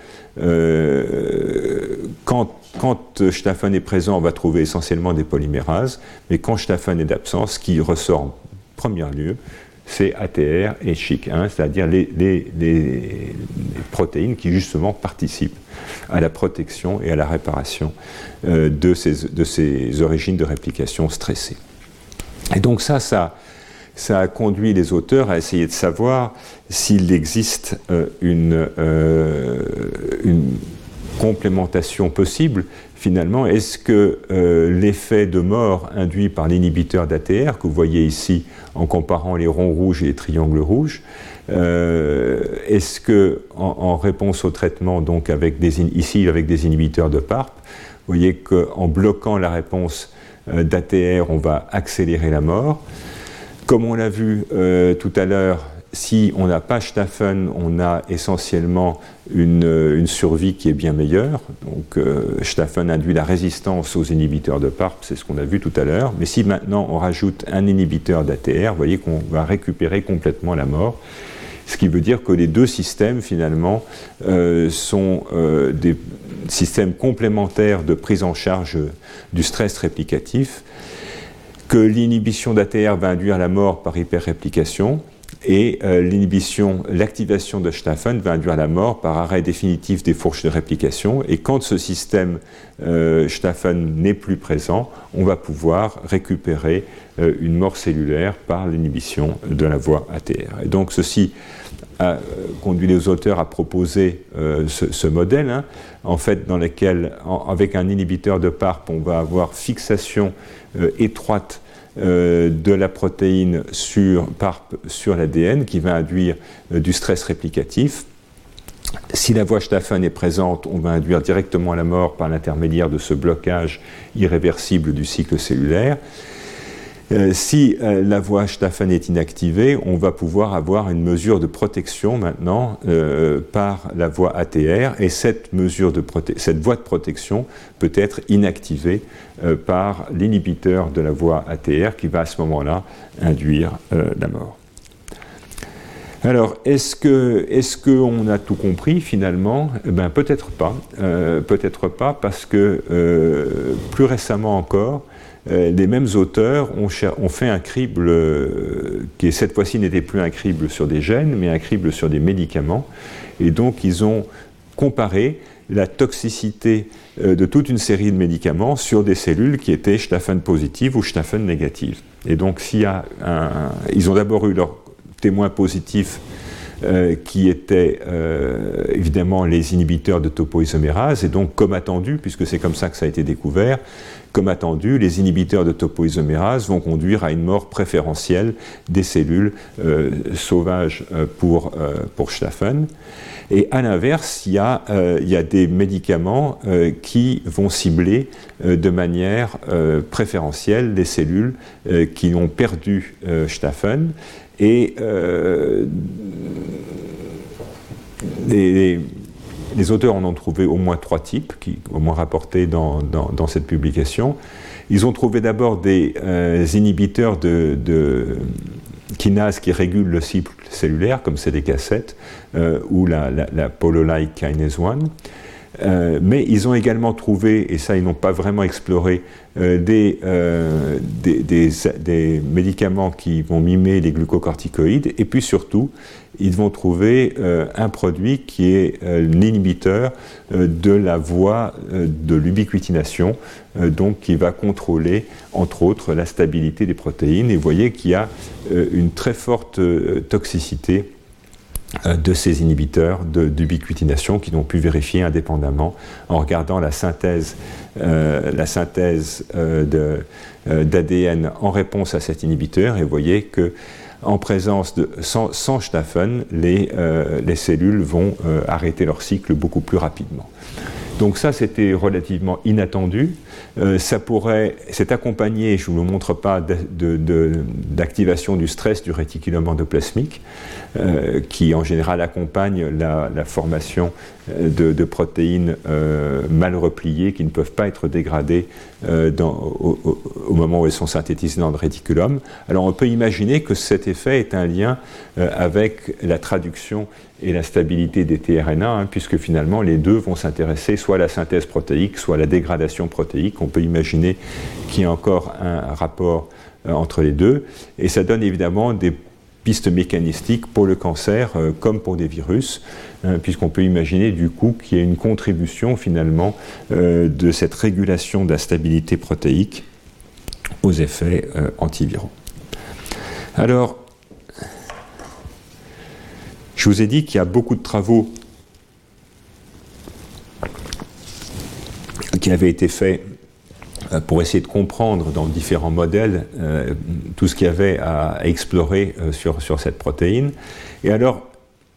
euh, quand, quand est présent, on va trouver essentiellement des polymérases, mais quand Staphan est d'absence, ce qui ressort en premier lieu, c'est ATR et CHIC1, c'est-à-dire les, protéines qui justement participent à la protection et à la réparation euh, de, ces, origines de réplication stressées. Et donc ça, ça, a conduit les auteurs à essayer de savoir s'il existe euh, euh, une complémentation possible finalement, est-ce que l'effet de mort induit par l'inhibiteur d'ATR, que vous voyez ici en comparant les ronds rouges et les triangles rouges, euh, est-ce que, en, réponse au traitement, donc avec ici avec des inhibiteurs de PARP, vous voyez qu'en bloquant la réponse euh, d'ATR, on va accélérer la mort. Comme on l'a vu euh, tout à l'heure, si on n'a pas Staffen, on a essentiellement une, survie qui est bien meilleure. Donc euh, Staffen induit la résistance aux inhibiteurs de PARP, c'est ce qu'on a vu tout à l'heure. Mais si maintenant on rajoute un inhibiteur d'ATR, vous voyez qu'on va récupérer complètement la mort. Ce qui veut dire que les deux systèmes, finalement, euh, sont euh, des systèmes complémentaires de prise en charge du stress réplicatif, que l'inhibition d'ATR va induire la mort par hyperréplication, et euh, l'inhibition, l'activation de Staffen va induire la mort par arrêt définitif des fourches de réplication. Et quand ce système euh, n'est plus présent, on va pouvoir récupérer euh, une mort cellulaire par l'inhibition de la voie ATR. Et donc ceci a conduit les auteurs à proposer ce, modèle, hein, en fait, dans lequel, avec un inhibiteur de PARP, on va avoir fixation étroite euh, de la protéine sur, sur l'ADN qui va induire euh, du stress réplicatif. Si la voie Staffen est présente, on va induire directement la mort par l'intermédiaire de ce blocage irréversible du cycle cellulaire. Euh, si euh, la voie Staffen est inactivée, on va pouvoir avoir une mesure de protection maintenant euh, par la voie ATR et cette, mesure de cette voie de protection peut être inactivée par l'inhibiteur de la voie ATR qui va à ce moment-là induire la mort. Alors, est-ce est-ce qu'on a tout compris finalement? Eh Ben peut-être pas, peut-être pas parce que plus récemment encore, les mêmes auteurs ont, fait un crible euh, qui cette fois-ci n'était plus un crible sur des gènes, mais un crible sur des médicaments. Et donc ils ont comparé la toxicité euh, de toute une série de médicaments sur des cellules qui étaient Staffen positives ou Staffen négatives. Et donc s'il y a un, ils ont d'abord eu leur témoin positif qui étaient évidemment les inhibiteurs de topoisomérase, et donc comme attendu, puisque c'est comme ça que ça a été découvert, comme attendu, les inhibiteurs de topoisomérase vont conduire à une mort préférentielle des cellules euh, sauvages euh, pour, euh, pour Staffen. Et à l'inverse, il, y a des médicaments qui vont cibler de manière préférentielle les cellules qui ont perdu Staffen. Et les, les auteurs en ont trouvé au moins trois types, qui, au moins rapportés dans, cette publication. Ils ont trouvé d'abord des euh, inhibiteurs de, de kinases qui régulent le cycle cellulaire, comme CDK7 euh, ou la, la, la kinase 1. Euh, mais ils ont également trouvé, et ça ils n'ont pas vraiment exploré, euh, des, euh, des, des, des, médicaments qui vont mimer les glucocorticoïdes, et puis surtout, ils vont trouver un produit qui est l'inhibiteur de la voie de l'ubiquitination, donc qui va contrôler, entre autres, la stabilité des protéines. Et vous voyez qu'il y a une très forte toxicité de ces inhibiteurs d'ubiquitination qui ont pu vérifier indépendamment en regardant la synthèse, euh, synthèse euh, d'ADN en réponse à cet inhibiteur et vous voyez que en présence de sans, sans les, les, cellules vont arrêter leur cycle beaucoup plus rapidement. Donc ça, c'était relativement inattendu. Euh, ça pourrait, c'est accompagné, je ne vous le montre pas, d'activation du stress du réticulum endoplasmique, euh, qui en général accompagne la, formation euh, de, protéines mal repliées qui ne peuvent pas être dégradées au, au, moment où elles sont synthétisées dans le réticulum. Alors on peut imaginer que cet effet est un lien avec la traduction et la stabilité des tRNA, hein, puisque finalement les deux vont s'intéresser soit à la synthèse protéique, soit à la dégradation protéique. On peut imaginer qu'il y a encore un rapport euh, entre les deux, et ça donne évidemment des pistes mécanistiques pour le cancer euh, comme pour des virus, hein, puisqu'on peut imaginer du coup qu'il y a une contribution finalement euh, de cette régulation de la stabilité protéique aux effets antiviraux. Alors, je vous ai dit qu'il y a beaucoup de travaux qui avaient été faits euh, pour essayer de comprendre dans différents modèles euh, tout ce qu'il y avait à, explorer euh, sur, cette protéine. Et alors,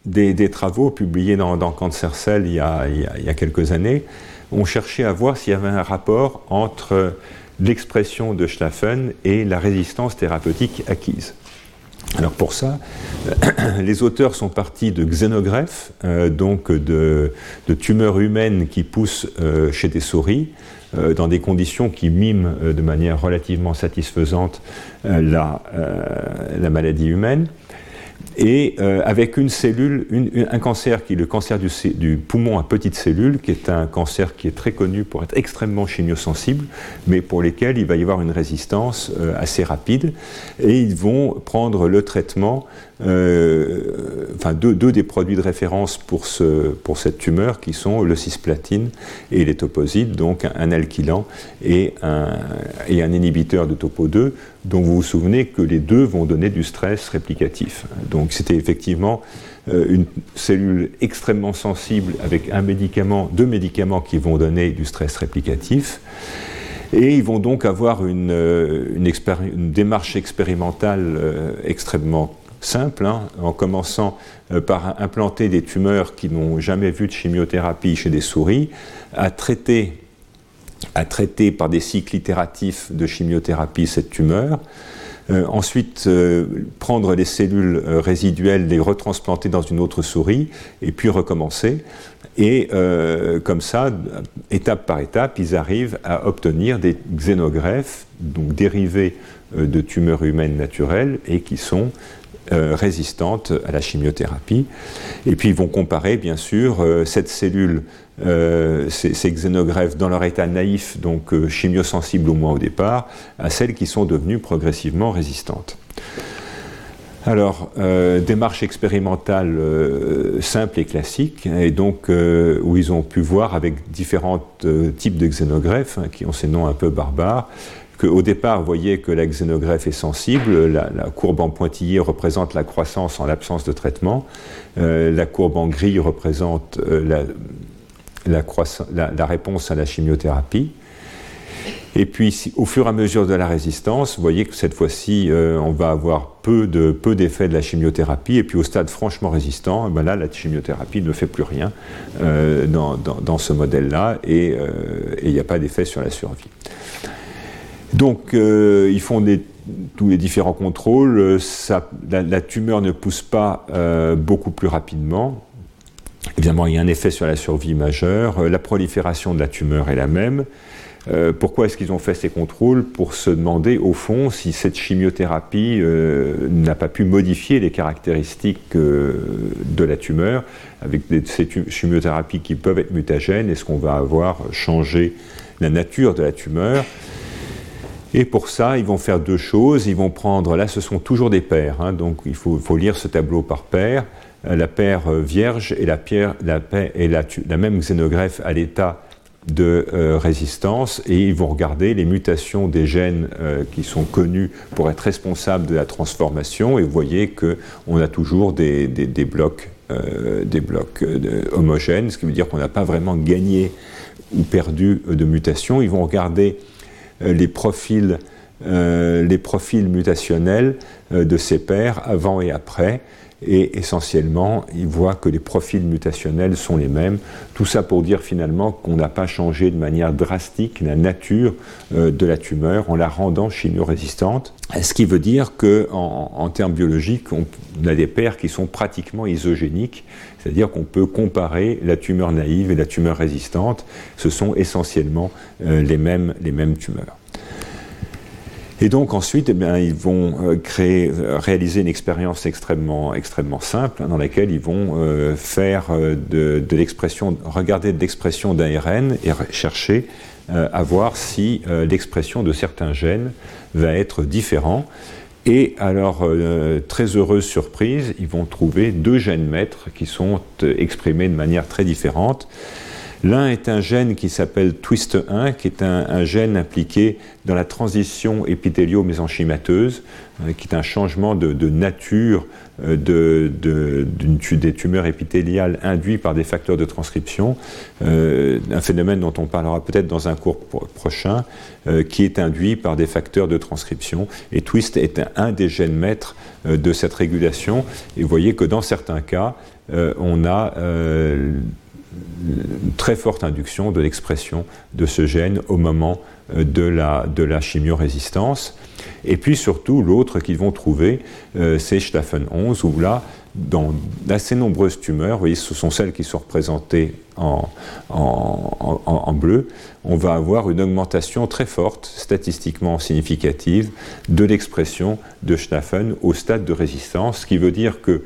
des, travaux publiés dans, Cancer Cell il y, a, quelques années ont cherché à voir s'il y avait un rapport entre l'expression de Schlaffen et la résistance thérapeutique acquise. Alors pour ça, (clears throat) les auteurs sont partis de xénogreffes, euh, donc de, tumeurs humaines qui poussent euh, chez des souris, euh, dans des conditions qui miment de manière relativement satisfaisante la, maladie humaine et euh, avec une cellule, un cancer qui est le cancer du, poumon à petites cellules, qui est un cancer qui est très connu pour être extrêmement chimiosensible, mais pour lesquels il va y avoir une résistance euh, assez rapide, et ils vont prendre le traitement euh, enfin deux, des produits de référence pour, ce, pour cette tumeur qui sont le cisplatine et les toposides, donc un alkylant et un, et un inhibiteur de topo 2, dont vous vous souvenez que les deux vont donner du stress réplicatif. Donc c'était effectivement euh, une cellule extrêmement sensible avec un médicament, deux médicaments qui vont donner du stress réplicatif. Et ils vont donc avoir une, euh, démarche expérimentale extrêmement simple, hein, en commençant euh, par implanter des tumeurs qui n'ont jamais vu de chimiothérapie chez des souris, à traiter, à traiter par des cycles itératifs de chimiothérapie cette tumeur, euh, ensuite euh, prendre les cellules résiduelles, les retransplanter dans une autre souris, et puis recommencer. Et comme ça, étape par étape, ils arrivent à obtenir des xénogreffes, donc dérivés de tumeurs humaines naturelles, et qui sont euh, résistante à la chimiothérapie. Et puis ils vont comparer, bien sûr, euh, cette cellule, euh, ces, xénogreffes dans leur état naïf, donc chimiosensibles au moins au départ, à celles qui sont devenues progressivement résistantes. Alors, démarche expérimentale simple et classique, et donc où ils ont pu voir avec différents types de xénogreffes, hein, qui ont ces noms un peu barbares, qu'au départ, vous voyez que la xénogreffe est sensible, la, courbe en pointillé représente la croissance en l'absence de traitement, euh, la courbe en gris représente euh, la, réponse à la chimiothérapie. Et puis, au fur et à mesure de la résistance, vous voyez que cette fois-ci, euh, on va avoir peu d'effets de, de, la chimiothérapie. Et puis, au stade franchement résistant, ben là, la chimiothérapie ne fait plus rien dans, ce modèle-là et il n'y a pas d'effet sur la survie. Donc, euh, ils font tous les différents contrôles. Euh, la, tumeur ne pousse pas euh, beaucoup plus rapidement. Évidemment, il y a un effet sur la survie majeure. la prolifération de la tumeur est la même. Euh, pourquoi est-ce qu'ils ont fait ces contrôles? Pour se demander, au fond, si cette chimiothérapie euh, n'a pas pu modifier les caractéristiques euh, de la tumeur, avec ces chimiothérapies qui peuvent être mutagènes, est-ce qu'on va avoir changé la nature de la tumeur? Et pour ça, ils vont faire deux choses. Ils vont prendre, là ce sont toujours des paires, hein, donc il faut, faut, lire ce tableau par paire. La paire vierge et la, pierre, la, même xénogreffe à l'état de euh, résistance. Et ils vont regarder les mutations des gènes euh, qui sont connus pour être responsables de la transformation. Et vous voyez qu'on a toujours des, des, blocs, euh, des blocs homogènes, ce qui veut dire qu'on n'a pas vraiment gagné ou perdu de mutations. Ils vont regarder les profils, les profils mutationnels de ces paires avant et après et essentiellement, il voit que les profils mutationnels sont les mêmes. Tout ça pour dire finalement qu'on n'a pas changé de manière drastique la nature euh, de la tumeur en la rendant chimio-résistante. Ce qui veut dire qu'en en, termes biologiques, on a des paires qui sont pratiquement isogéniques, c'est-à-dire qu'on peut comparer la tumeur naïve et la tumeur résistante. Ce sont essentiellement euh, les mêmes tumeurs. Et donc ensuite, eh ils vont euh, euh, réaliser une expérience extrêmement, simple hein, dans laquelle ils vont euh, faire l'expression, regarder de l'expression d'ARN et chercher à voir si l'expression de certains gènes va être différent. Et alors, très heureuse surprise, ils vont trouver deux gènes maîtres qui sont exprimés de manière très différente. L'un est un gène qui s'appelle TWIST1, qui est un, gène impliqué dans la transition épithélio-mésenchymateuse, euh, qui est un changement de, nature euh, de, des tumeurs épithéliales induit par des facteurs de transcription, euh, un phénomène dont on parlera peut-être dans un cours prochain, qui est induit par des facteurs de transcription. Et TWIST est un, des gènes maîtres de cette régulation. Et vous voyez que dans certains cas, on a très forte induction de l'expression de ce gène au moment euh, de la, de la chimiorésistance. Et puis surtout, l'autre qu'ils vont trouver, euh, c'est Staphen 11, où là, dans d'assez nombreuses tumeurs, vous voyez, ce sont celles qui sont représentées en, en, en, bleu, on va avoir une augmentation très forte, statistiquement significative, de l'expression de Staphen au stade de résistance, ce qui veut dire que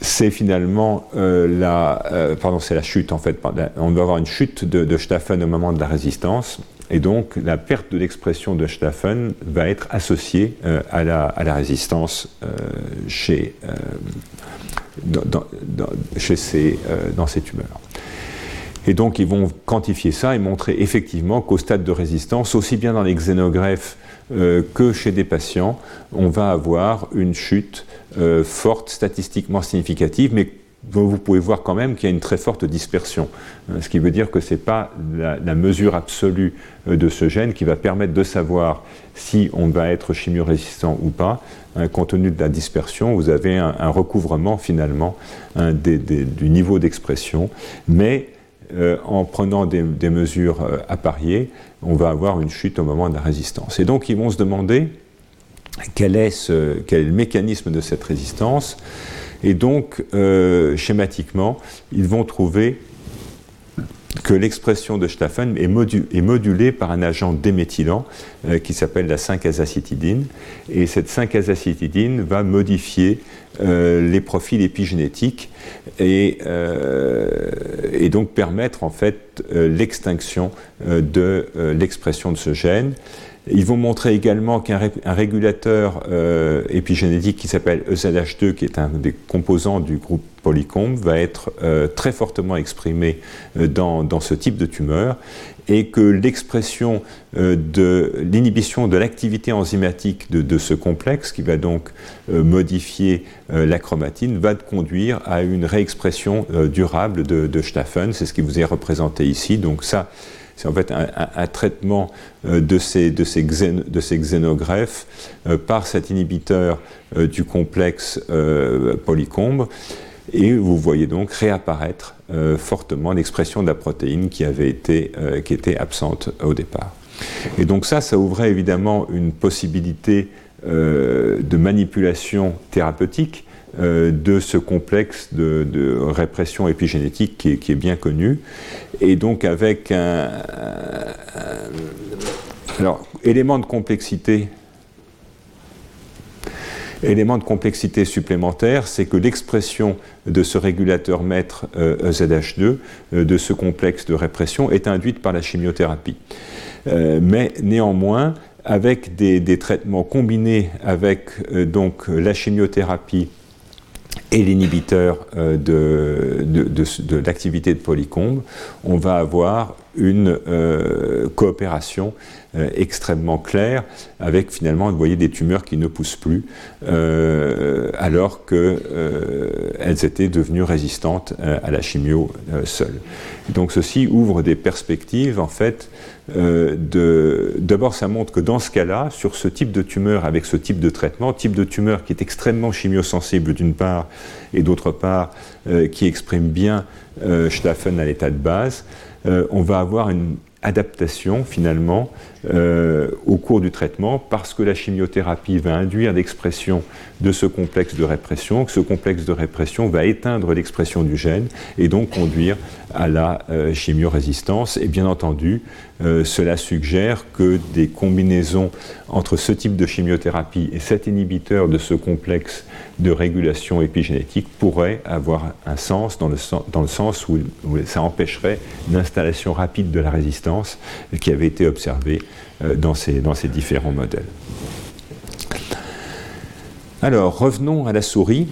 c'est finalement euh, la, euh, pardon, c'est la chute en fait. On doit avoir une chute de, de, Staffen au moment de la résistance, et donc la perte de l'expression de Staffen va être associée euh, à, la, à, la, résistance chez, dans, chez ces, dans ces tumeurs. Et donc ils vont quantifier ça et montrer effectivement qu'au stade de résistance, aussi bien dans les xénogreffes que chez des patients, on va avoir une chute euh, forte, statistiquement significative, mais vous pouvez voir quand même qu'il y a une très forte dispersion. Euh, ce qui veut dire que ce n'est pas la, mesure absolue euh, de ce gène qui va permettre de savoir si on va être chimio-résistant ou pas. compte tenu de la dispersion, vous avez un, recouvrement finalement du niveau d'expression. Mais en prenant des, mesures appariées, on va avoir une chute au moment de la résistance. Et donc ils vont se demander quel est, ce, quel le mécanisme de cette résistance. Et donc, euh, schématiquement, ils vont trouver que l'expression de Staffen est, modulée par un agent déméthylant euh, qui s'appelle la 5-azacitidine. Et cette 5-azacitidine va modifier les profils épigénétiques et, et, donc permettre en fait l'extinction de l'expression de ce gène. Ils vont montrer également qu'un régulateur euh, épigénétique qui s'appelle EZH2, qui est un des composants du groupe polycombe, va être euh, très fortement exprimé euh, dans, ce type de tumeur et que l'expression de l'inhibition de l'activité enzymatique de, ce complexe, qui va donc modifier la chromatine, va conduire à une réexpression durable de, de Staffen. C'est ce qui vous est représenté ici. Donc ça, c'est en fait un, traitement euh, de ces, de ces, xénogreffes euh, par cet inhibiteur euh, du complexe polycombe. Et vous voyez donc réapparaître fortement l'expression de la protéine qui avait été, qui était absente au départ. Et donc ça, ça ouvrait évidemment une possibilité de manipulation thérapeutique de ce complexe de, répression épigénétique qui est, bien connu, et donc avec un, alors, élément de complexité supplémentaire, c'est que l'expression de ce régulateur maître EZH2, euh, euh, de ce complexe de répression, est induite par la chimiothérapie. Euh, mais néanmoins, avec des, traitements combinés avec donc la chimiothérapie et l'inhibiteur de, de l'activité de polycombe, on va avoir une coopération euh, extrêmement clair, avec finalement, voyez, des tumeurs qui ne poussent plus, euh, alors qu'elles euh, étaient devenues résistantes à la chimio seule. Donc ceci ouvre des perspectives, en fait. D'abord, ça montre que dans ce cas-là, sur ce type de tumeur, avec ce type de traitement, type de tumeur qui est extrêmement chimiosensible d'une part, et d'autre part, qui exprime bien Staffen à l'état de base, on va avoir une adaptation finalement euh, au cours du traitement parce que la chimiothérapie va induire l'expression de ce complexe de répression, que ce complexe de répression va éteindre l'expression du gène et donc conduire à la euh, chimiorésistance. Et bien entendu, euh, cela suggère que des combinaisons entre ce type de chimiothérapie et cet inhibiteur de ce complexe de régulation épigénétique pourrait avoir un sens dans le, sens où, ça empêcherait l'installation rapide de la résistance qui avait été observée dans, ces, dans ces différents modèles. Alors, revenons à la souris.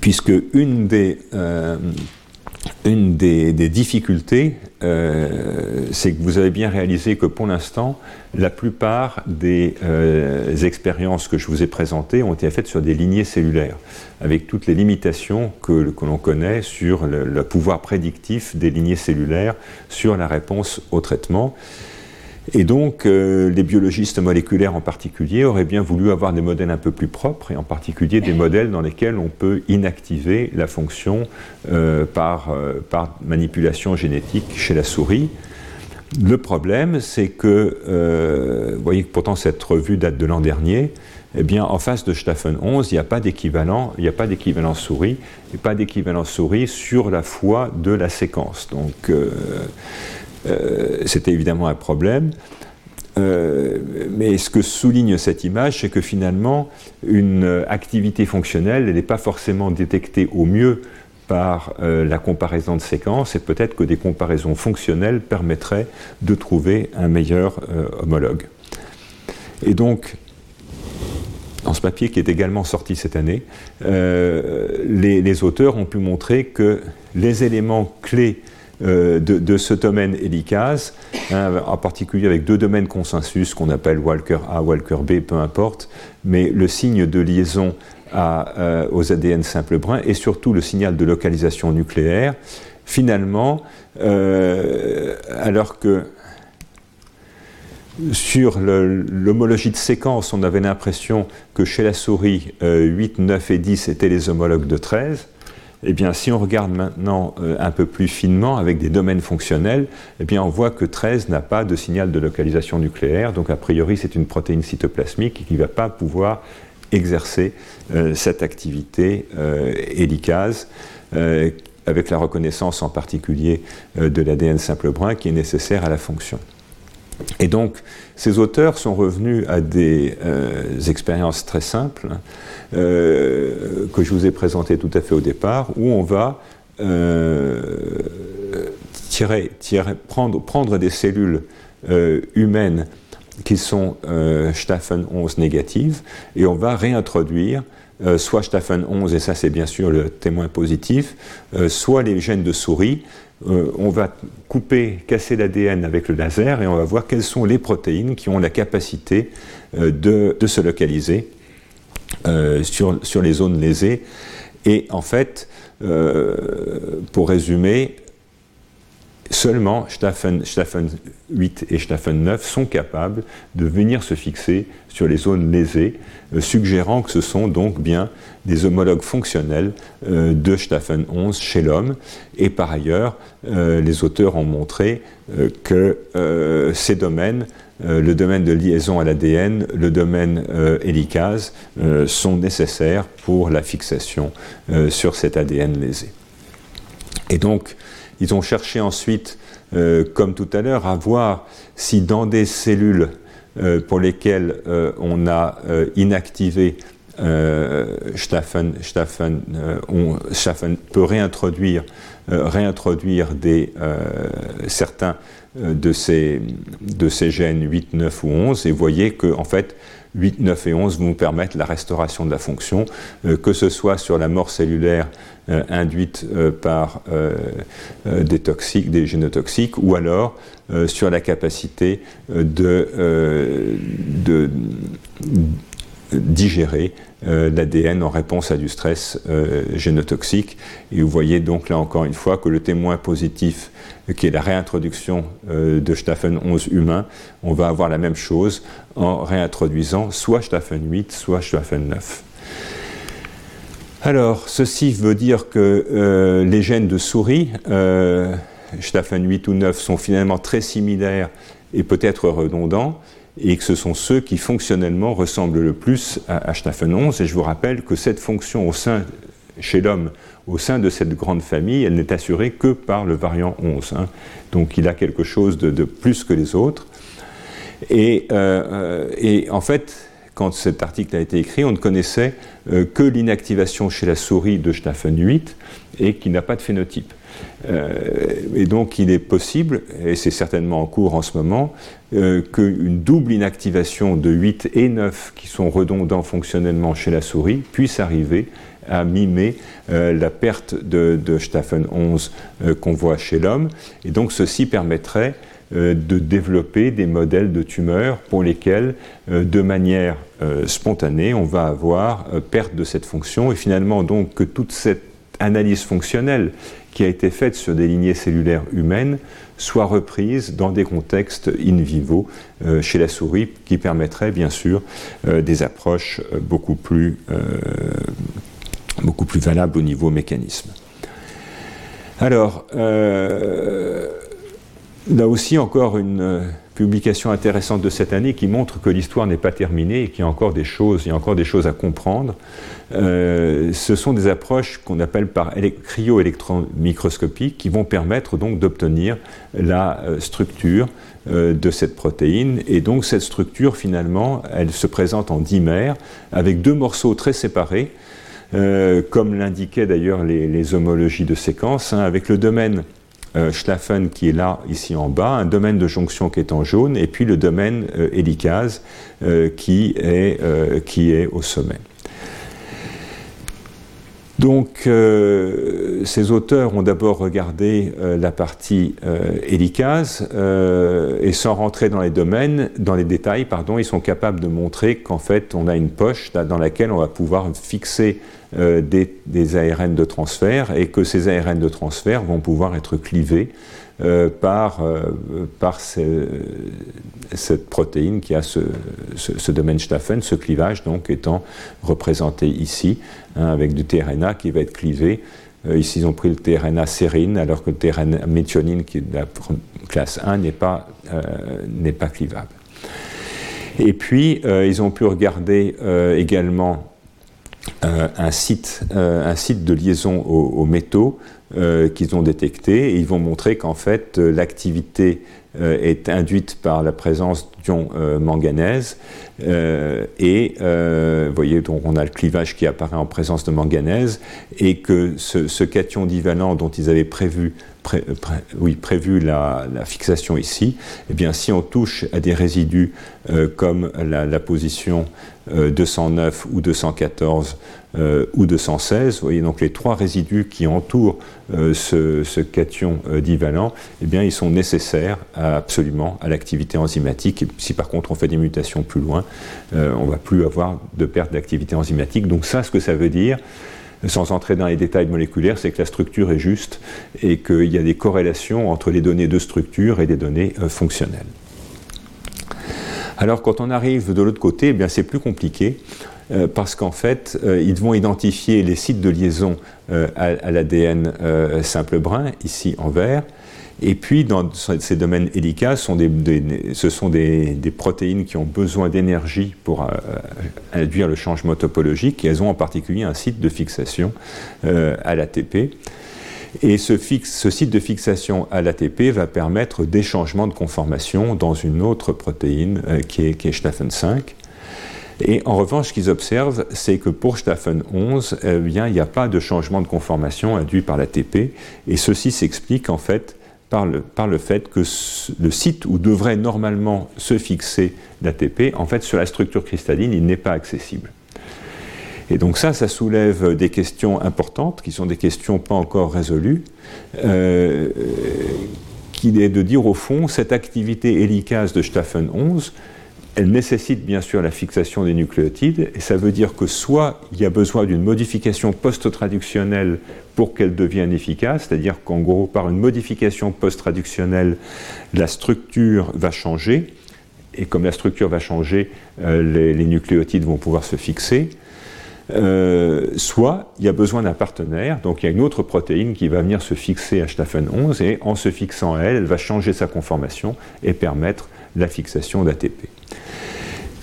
Puisque une des, euh, une des, difficultés, euh, c'est que vous avez bien réalisé que pour l'instant, la plupart des euh, expériences que je vous ai présentées ont été faites sur des lignées cellulaires, avec toutes les limitations que, que l'on connaît sur le, pouvoir prédictif des lignées cellulaires sur la réponse au traitement. Et donc, euh, les biologistes moléculaires en particulier auraient bien voulu avoir des modèles un peu plus propres, et en particulier des modèles dans lesquels on peut inactiver la fonction euh, par, euh, par, manipulation génétique chez la souris. Le problème, c'est que, vous voyez que pourtant cette revue date de l'an dernier, eh bien, en face de Staffen 11, il n'y a pas d'équivalent, il n'y a pas d'équivalent souris, et pas d'équivalent souris sur la foi de la séquence. Donc, c'était évidemment un problème. Euh, mais ce que souligne cette image, c'est que finalement, une activité fonctionnelle, n'est pas forcément détectée au mieux par euh, la comparaison de séquences, et peut-être que des comparaisons fonctionnelles permettraient de trouver un meilleur homologue. Et donc, dans ce papier qui est également sorti cette année, les, auteurs ont pu montrer que les éléments clés euh, de, ce domaine hélicase, hein, en particulier avec deux domaines consensus qu'on appelle Walker A, Walker B, peu importe, mais le signe de liaison euh, aux ADN simple brun et surtout le signal de localisation nucléaire, finalement, euh, alors que sur l'homologie de séquence, on avait l'impression que chez la souris, 8, 9 et 10 étaient les homologues de 13. Eh bien, si on regarde maintenant euh, un peu plus finement avec des domaines fonctionnels, eh on voit que 13 n'a pas de signal de localisation nucléaire. Donc, a priori, c'est une protéine cytoplasmique qui ne va pas pouvoir exercer euh, cette activité euh, hélicase avec la reconnaissance en particulier de l'ADN simple brun qui est nécessaire à la fonction. Et donc, ces auteurs sont revenus à des euh, expériences très simples euh, que je vous ai présentées tout à fait au départ, où on va euh, prendre, prendre, des cellules humaines qui sont Staffen 11 négatives, et on va réintroduire soit Staffen 11, et ça c'est bien sûr le témoin positif, soit les gènes de souris, euh, on va couper, casser l'ADN avec le laser et on va voir quelles sont les protéines qui ont la capacité euh, de, se localiser euh, sur, les zones lésées. Et en fait, pour résumer, seulement Staffen, 8 et Staffen 9 sont capables de venir se fixer sur les zones lésées, suggérant que ce sont donc bien des homologues fonctionnels euh, de Staffen 11 chez l'homme. Et par ailleurs, euh, les auteurs ont montré euh, que ces domaines le domaine de liaison à l'ADN, le domaine hélicase sont nécessaires pour la fixation sur cet ADN lésé. Et donc, ils ont cherché ensuite, comme tout à l'heure, à voir si dans des cellules pour lesquelles on a inactivé Staffen, peut réintroduire euh, réintroduire des, euh, certains euh, de ces, de ces gènes 8, 9 ou 11 et voyez que en fait 8, 9 et 11 vont permettre la restauration de la fonction, que ce soit sur la mort cellulaire induite par des toxiques, des génotoxiques, ou alors sur la capacité de digérer euh, l'ADN en réponse à du stress euh, génotoxique. Et vous voyez donc là encore une fois que le témoin positif, qui est la réintroduction euh, de Staffen 11 humain, on va avoir la même chose en réintroduisant soit Staffen 8, soit Staffen 9. Alors, ceci veut dire que les gènes de souris, Staffen 8 ou 9, sont finalement très similaires et peut-être redondants et que ce sont ceux qui fonctionnellement ressemblent le plus à, Staffen 11. Et je vous rappelle que cette fonction au sein, chez l'homme, au sein de cette grande famille, elle n'est assurée que par le variant 11. Hein. Donc il a quelque chose de, plus que les autres. Et, euh, et, en fait, quand cet article a été écrit, on ne connaissait euh, que l'inactivation chez la souris de Staffen 8 et qui n'a pas de phénotype. Euh, et donc il est possible, et c'est certainement en cours en ce moment, euh, qu'une double inactivation de 8 et 9 qui sont redondants fonctionnellement chez la souris puisse arriver à mimer euh, la perte de, de Staffen 11 qu'on voit chez l'homme. Et donc ceci permettrait de développer des modèles de tumeurs pour lesquels, de manière spontanée, on va avoir perte de cette fonction et finalement donc que toute cette analyse fonctionnelle qui a été faite sur des lignées cellulaires humaines soit reprise dans des contextes in vivo euh, chez la souris, qui permettrait bien sûr euh, des approches euh, beaucoup, plus, beaucoup plus valables au niveau mécanisme. Alors, là aussi encore une publication intéressante de cette année qui montre que l'histoire n'est pas terminée et qu'il y a encore des choses, il y a encore des choses à comprendre. Euh, ce sont des approches qu'on appelle par cryo-électron-microscopie qui vont permettre donc d'obtenir la euh, structure euh, de cette protéine. Et donc cette structure finalement, elle se présente en dimère avec deux morceaux très séparés. comme l'indiquaient d'ailleurs les, homologies de séquences, hein, avec le domaine Schlaffen qui est là, ici en bas, un domaine de jonction qui est en jaune, et puis le domaine euh, hélicase euh, qui, est, qui est au sommet. Donc, ces auteurs ont d'abord regardé la partie hélicase et sans rentrer dans les domaines, dans les détails, pardon, ils sont capables de montrer qu'en fait, on a une poche dans laquelle on va pouvoir fixer euh, des, ARN de transfert et que ces ARN de transfert vont pouvoir être clivés euh, par, euh, par cette protéine qui a ce, domaine Staffen, ce clivage donc étant représenté ici hein, avec du tRNA qui va être clivé. ici, ils ont pris le tRNA sérine, alors que le tRNA méthionine, qui est de la classe 1, n'est pas, pas clivable. Et puis, ils ont pu regarder également un, site, euh, un site de liaison aux, métaux euh, qu'ils ont détecté et ils vont montrer qu'en fait l'activité est induite par la présence d'ion manganèse et vous voyez donc on a le clivage qui apparaît en présence de manganèse et que ce, cation divalent dont ils avaient prévu la, fixation ici, eh bien, si on touche à des résidus comme la position 209 ou 214 euh, ou 216. Vous voyez donc les trois résidus qui entourent euh, ce, cation euh, divalent, eh bien, ils sont nécessaires absolument à l'activité enzymatique. si par contre on fait des mutations plus loin, on ne va plus avoir de perte d'activité enzymatique. Donc ça, ce que ça veut dire, sans entrer dans les détails moléculaires, c'est que la structure est juste et qu'il y a des corrélations entre les données de structure et les données fonctionnelles. Alors quand on arrive de l'autre côté, eh bien c'est plus compliqué. Euh, parce qu'en fait, euh, ils vont identifier les sites de liaison euh, à, l'ADN simple brun, ici en vert, Et puis, dans ces domaines hélicases, ce sont des, protéines qui ont besoin d'énergie pour induire le changement topologique, et elles ont en particulier un site de fixation à l'ATP. Et ce, site de fixation à l'ATP va permettre des changements de conformation dans une autre protéine qui est, qui 5. Et en revanche, ce qu'ils observent, c'est que pour Staffen 11, eh il n'y a pas de changement de conformation induit par l'ATP. Et ceci s'explique en fait par le, fait que le site où devrait normalement se fixer l'ATP, en fait, sur la structure cristalline, il n'est pas accessible. Et donc ça, ça soulève des questions importantes, qui sont des questions pas encore résolues, euh, qui est de dire au fond, cette activité hélicase de Staffen 11, elle nécessite bien sûr la fixation des nucléotides, et ça veut dire que soit il y a besoin d'une modification post-traductionnelle pour qu'elle devienne efficace, c'est-à-dire qu'en gros, par une modification post-traductionnelle, la structure va changer, et comme la structure va changer, euh, les, nucléotides vont pouvoir se fixer. Euh, soit il y a besoin d'un partenaire, donc il y a une autre protéine qui va venir se fixer à Staffen 11 et en se fixant à elle, elle va changer sa conformation et permettre la fixation d'ATP.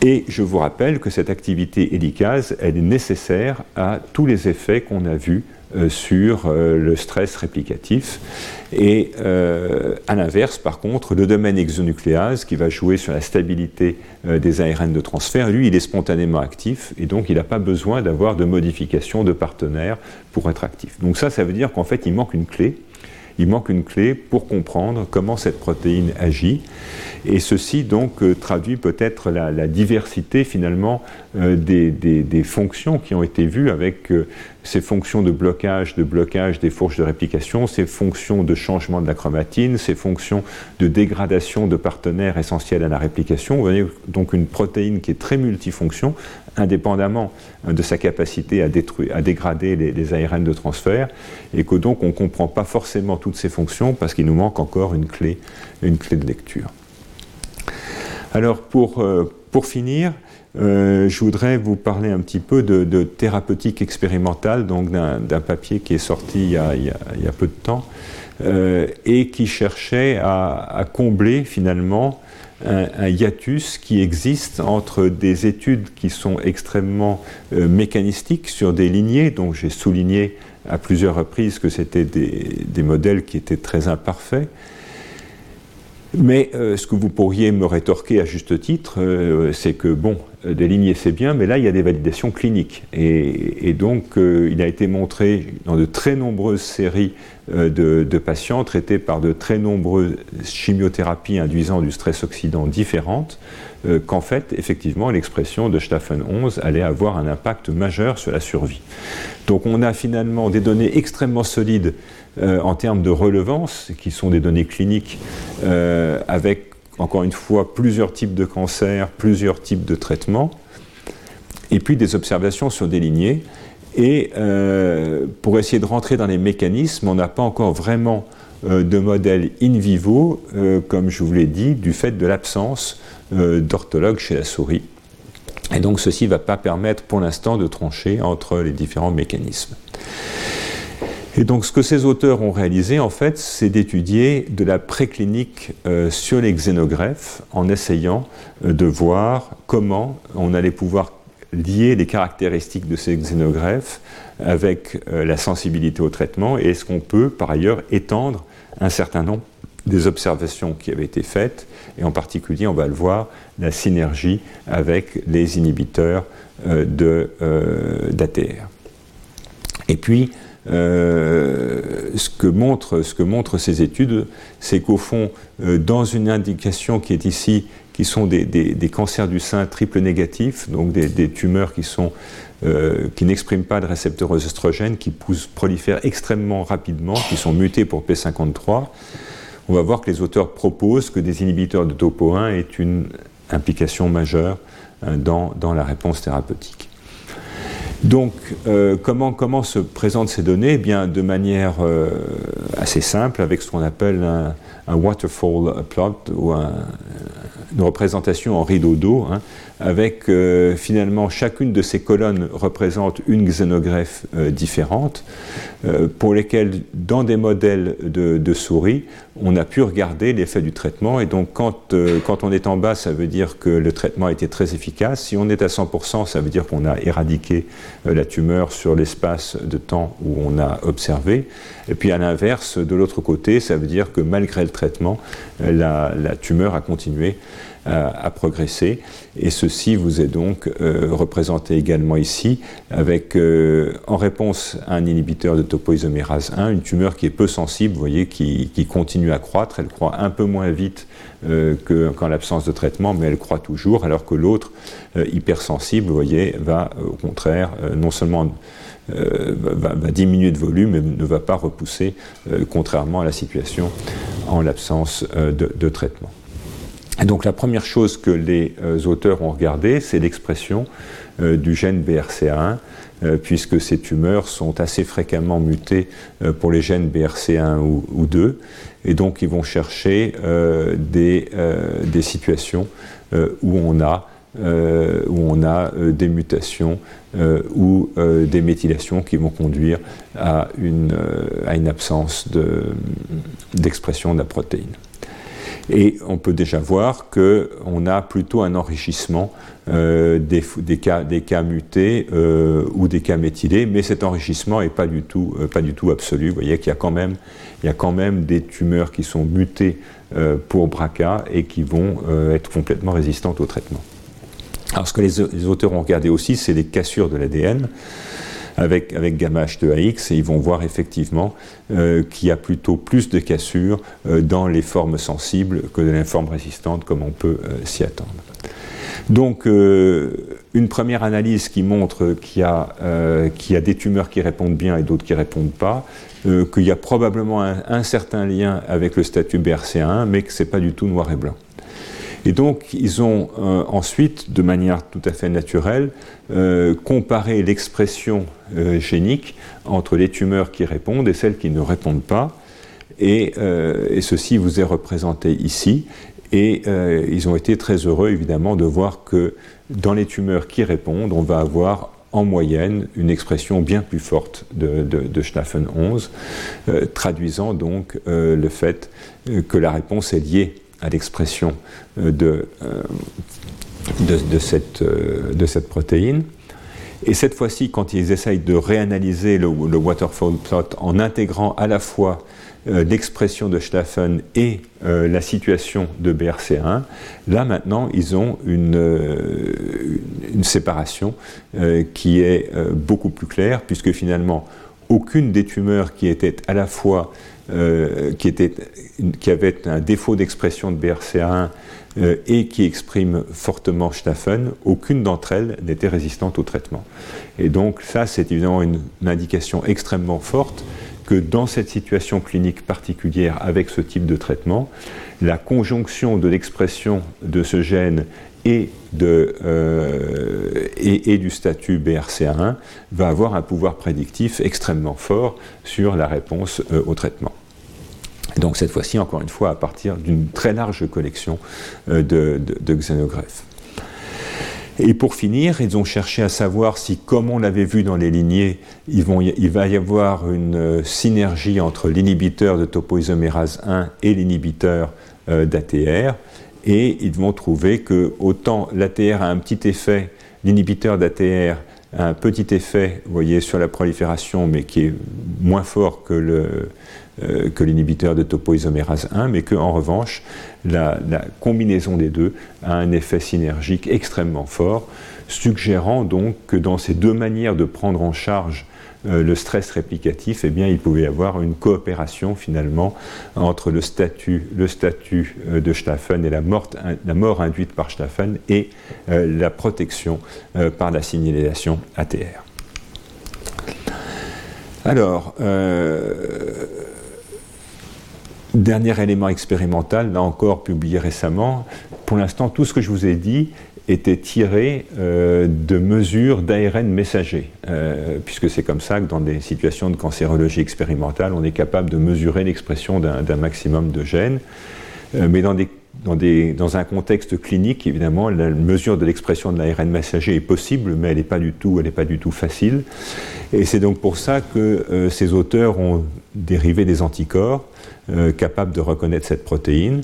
Et je vous rappelle que cette activité hélicase, elle est nécessaire à tous les effets qu'on a vus euh, sur euh, le stress réplicatif. Et euh, à l'inverse, par contre, le domaine exonucléase, qui va jouer sur la stabilité des ARN de transfert, lui, il est spontanément actif, et donc il n'a pas besoin d'avoir de modification de partenaire pour être actif. Donc ça, ça veut dire qu'en fait, il manque une clé il manque une clé pour comprendre comment cette protéine agit. Et ceci donc euh, traduit peut-être la, diversité finalement euh, des, fonctions qui ont été vues avec euh, ces fonctions de blocage, de blocage des fourches de réplication, ces fonctions de changement de la chromatine, ces fonctions de dégradation de partenaires essentiels à la réplication. Vous voyez donc une protéine qui est très multifonction, indépendamment de sa capacité à, détruire, à dégrader les, ARN de transfert, et que donc on ne comprend pas forcément toutes ces fonctions parce qu'il nous manque encore une clé, une clé de lecture. Alors pour, euh, pour finir, euh, je voudrais vous parler un petit peu de, thérapeutique expérimentale, donc d'un papier qui est sorti il y a, il y a, peu de temps euh, et qui cherchait à, combler finalement un, hiatus qui existe entre des études qui sont extrêmement euh, mécanistiques sur des lignées, donc j'ai souligné à plusieurs reprises que c'était des, modèles qui étaient très imparfaits, mais euh, ce que vous pourriez me rétorquer à juste titre, euh, c'est que, bon, des lignées c'est bien, mais là il y a des validations cliniques. Et, donc il a été montré dans de très nombreuses séries de, de, patients traités par de très nombreuses chimiothérapies induisant du stress oxydant différentes, qu'en fait, effectivement, l'expression de Staffen 11 allait avoir un impact majeur sur la survie. Donc on a finalement des données extrêmement solides euh, en termes de relevance, qui sont des données cliniques euh, avec, encore une fois, plusieurs types de cancers, plusieurs types de traitements, et puis des observations sur des lignées. Et euh, pour essayer de rentrer dans les mécanismes, on n'a pas encore vraiment de modèle in vivo, comme je vous l'ai dit, du fait de l'absence d'orthologue chez la souris. Et donc ceci ne va pas permettre pour l'instant de trancher entre les différents mécanismes. Et donc ce que ces auteurs ont réalisé, en fait, c'est d'étudier de la préclinique euh, sur les xénogreffes en essayant euh, de voir comment on allait pouvoir lier les caractéristiques de ces xénogreffes avec euh, la sensibilité au traitement et est-ce qu'on peut par ailleurs étendre un certain nombre des observations qui avaient été faites et en particulier, on va le voir, la synergie avec les inhibiteurs d'ATR. Et puis, euh, ce, que montrent, ce que montrent ces études, c'est qu'au fond, euh, dans une indication qui est ici, qui sont des, cancers du sein triple négatifs, donc des, tumeurs qui, sont, euh, qui n'expriment pas de récepteurs oestrogènes, qui poussent, prolifèrent extrêmement rapidement, qui sont mutés pour P53, on va voir que les auteurs proposent que des inhibiteurs de topo 1 aient une implication majeure dans, dans la réponse thérapeutique. Donc, euh, comment, comment, se présentent ces données? Eh bien, De manière euh, assez simple, avec ce qu'on appelle un, waterfall plot, ou une représentation en rideau d'eau, hein, avec euh, finalement chacune de ces colonnes représente une xénogreffe euh, différente, euh, pour lesquelles dans des modèles de, souris, on a pu regarder l'effet du traitement. Et donc quand, quand on est en bas, ça veut dire que le traitement a été très efficace. Si on est à 100%, ça veut dire qu'on a éradiqué la tumeur sur l'espace de temps où on a observé. Et puis à l'inverse, de l'autre côté, ça veut dire que malgré le traitement, la, la tumeur a continué à, progresser. Et ceci vous est donc euh, représenté également ici avec, euh, en réponse à un inhibiteur de topoisomérase 1, une tumeur qui est peu sensible, vous voyez, qui, continue à croître. Elle croît un peu moins vite euh, qu'en l'absence de traitement, mais elle croît toujours, alors que l'autre, hypersensible, vous voyez, va au contraire non seulement va, diminuer de volume, mais ne va pas repousser, contrairement à la situation en l'absence de, traitement. Donc la première chose que les euh, auteurs ont regardé, c'est l'expression euh, du gène BRCA1, euh, puisque ces tumeurs sont assez fréquemment mutées pour les gènes BRCA1 ou, 2, et donc ils vont chercher des, des, situations où on a, où on a des mutations ou des méthylations qui vont conduire à une, à une absence d'expression de, de la protéine. Et on peut déjà voir qu'on a plutôt un enrichissement euh, des, cas, mutés euh, ou des cas méthylés, mais cet enrichissement n'est pas, du tout, euh, pas du tout absolu. Vous voyez qu'il y, a quand même, des tumeurs qui sont mutées pour BRCA et qui vont être complètement résistantes au traitement. Alors ce que les auteurs ont regardé aussi, c'est les cassures de l'ADN avec, avec gamma H2AX et ils vont voir effectivement euh, qu'il y a plutôt plus de cassures euh, dans les formes sensibles que dans les formes résistantes comme on peut euh, s'y attendre. Donc, une première analyse qui montre qu'il y, y, a des tumeurs qui répondent bien et d'autres qui ne répondent pas, qu'il y a probablement un, un, certain lien avec le statut BRCA1, mais que ce n'est pas du tout noir et blanc. Et donc, ils ont euh, ensuite, de manière tout à fait naturelle, euh, comparé l'expression euh, génique entre les tumeurs qui répondent et celles qui ne répondent pas. Et, ceci vous est représenté ici. Et ils ont été très heureux, évidemment, de voir que dans les tumeurs qui répondent, on va avoir en moyenne une expression bien plus forte de, de, de Schnaffen 11, traduisant donc le fait que la réponse est liée à l'expression euh, de, euh, de, cette, euh, de cette protéine. Et cette fois-ci, quand ils essayent de réanalyser le, waterfall plot en intégrant à la fois l'expression de Schlaffen et la situation de BRCA1, là maintenant, ils ont une, une séparation qui est beaucoup plus claire, puisque finalement, aucune des tumeurs qui étaient à la fois euh, qui, avait un défaut d'expression de BRCA1 euh, et qui exprime fortement Schnaffen, aucune d'entre elles n'était résistante au traitement. Et donc ça, c'est évidemment une, indication extrêmement forte que dans cette situation clinique particulière avec ce type de traitement, la conjonction de l'expression de ce gène et, euh, et, du statut BRCA1 va avoir un pouvoir prédictif extrêmement fort sur la réponse au traitement. Donc cette fois-ci, encore une fois, à partir d'une très large collection euh, de, xénogreffes. Et pour finir, ils ont cherché à savoir si, comme on l'avait vu dans les lignées, il, va y avoir une euh, synergie entre l'inhibiteur de topoisomérase 1 et l'inhibiteur euh, d'ATR. Et ils vont trouver que autant l'ATR a un petit effet, l'inhibiteur d'ATR a un petit effet, vous voyez, sur la prolifération, mais qui est moins fort que le, euh, que l'inhibiteur de topoisomérase 1, mais qu'en revanche, la, combinaison des deux a un effet synergique extrêmement fort, suggérant donc que dans ces deux manières de prendre en charge euh, le stress réplicatif, eh bien, il pouvait y avoir une coopération finalement entre le statut, le statut euh, de Staffen et la, la, mort induite par Staffen et la protection par la signalisation ATR. Alors, Dernier élément expérimental, là encore publié récemment. Pour l'instant, tout ce que je vous ai dit était tiré euh, de mesures d'ARN messager, euh, puisque c'est comme ça que dans des situations de cancérologie expérimentale, on est capable de mesurer l'expression d'un maximum de gènes. Euh, mais dans un contexte clinique, évidemment, la mesure de l'expression de l'ARN messager est possible, mais elle n'est pas, du tout, facile. Et c'est donc pour ça que ces auteurs ont dérivé des anticorps euh, capables de reconnaître cette protéine.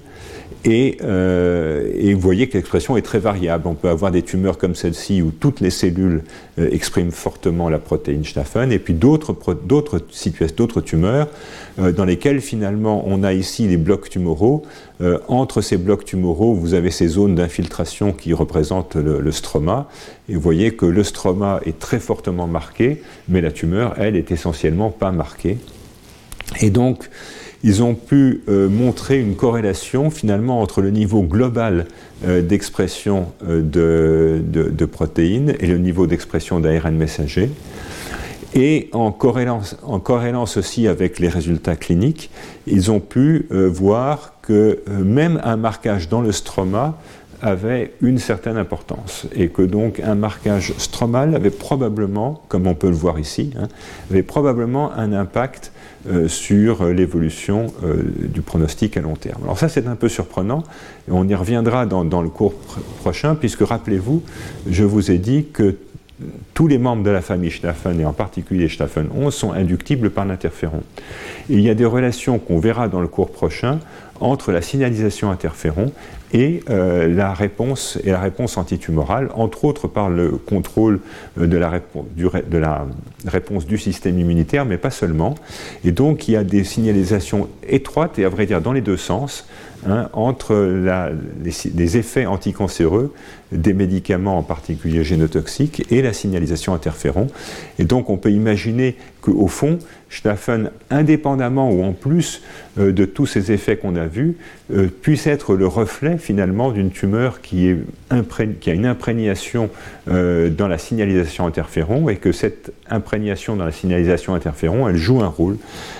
Euh, et, vous voyez que l'expression est très variable. On peut avoir des tumeurs comme celle-ci où toutes les cellules euh, expriment fortement la protéine Staphen, et puis d'autres situations, d'autres tumeurs dans lesquelles finalement on a ici les blocs tumoraux. entre ces blocs tumoraux, vous avez ces zones d'infiltration qui représentent le, le, stroma, et vous voyez que le stroma est très fortement marqué, mais la tumeur, elle, est essentiellement pas marquée. Et donc, ils ont pu euh, montrer une corrélation finalement entre le niveau global euh, d'expression euh, de, protéines et le niveau d'expression d'ARN messager. Et en corrélance, en aussi avec les résultats cliniques, ils ont pu voir que même un marquage dans le stroma avait une certaine importance et que donc un marquage stromal avait probablement, comme on peut le voir ici, hein, avait probablement un impact euh, sur l'évolution euh, du pronostic à long terme. Alors ça c'est un peu surprenant on y reviendra dans, le cours prochain puisque rappelez-vous, je vous ai dit que tous les membres de la famille Staffen, et en particulier Staffen 11, sont inductibles par l'interféron. Il y a des relations qu'on verra dans le cours prochain entre la signalisation interféron et euh, la réponse et la réponse antitumorale, entre autres par le contrôle euh, de la, réponse du système immunitaire, mais pas seulement. Et donc il y a des signalisations étroites et à vrai dire dans les deux sens Hein, entre les, effets anticancéreux des médicaments, en particulier génotoxiques, et la signalisation interféron. Et donc on peut imaginer qu'au fond, Staffen, indépendamment ou en plus euh, de tous ces effets qu'on a vus, euh, puisse être le reflet finalement d'une tumeur qui, a une imprégnation euh, dans la signalisation interféron et que cette imprégnation dans la signalisation interféron, elle joue un rôle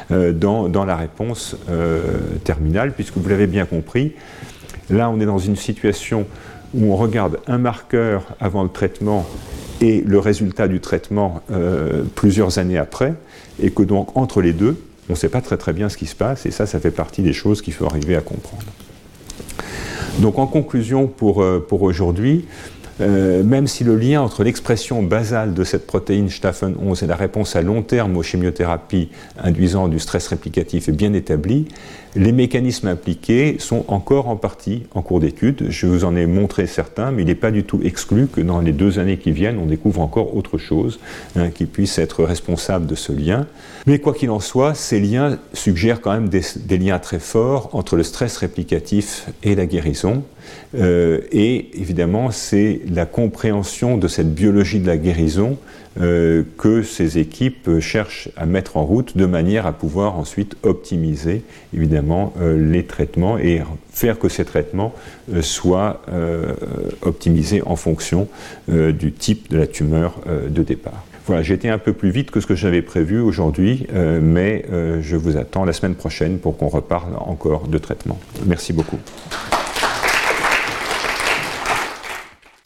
dans, la réponse terminale, puisque vous l'avez bien compris, là on est dans une situation où on regarde un marqueur avant le traitement et le résultat du traitement euh, plusieurs années après, et que donc entre les deux, on ne sait pas très très bien ce qui se passe, et ça, ça fait partie des choses qu'il faut arriver à comprendre. Donc en conclusion pour, euh, aujourd'hui, euh, même si le lien entre l'expression basale de cette protéine Staphen 11 et la réponse à long terme aux chimiothérapies induisant du stress réplicatif est bien établi, les mécanismes impliqués sont encore en partie en cours d'étude. Je vous en ai montré certains, mais il n'est pas du tout exclu que dans les deux années qui viennent, on découvre encore autre chose hein, qui puisse être responsable de ce lien. Mais quoi qu'il en soit, ces liens suggèrent quand même des, liens très forts entre le stress réplicatif et la guérison. Euh, et évidemment, c'est la compréhension de cette biologie de la guérison que ces équipes cherchent à mettre en route de manière à pouvoir ensuite optimiser évidemment euh, les traitements et faire que ces traitements euh, soient optimisés en fonction du type de la tumeur de départ. Voilà, j'ai été un peu plus vite que ce que j'avais prévu aujourd'hui, mais je vous attends la semaine prochaine pour qu'on reparle encore de traitement. Merci beaucoup.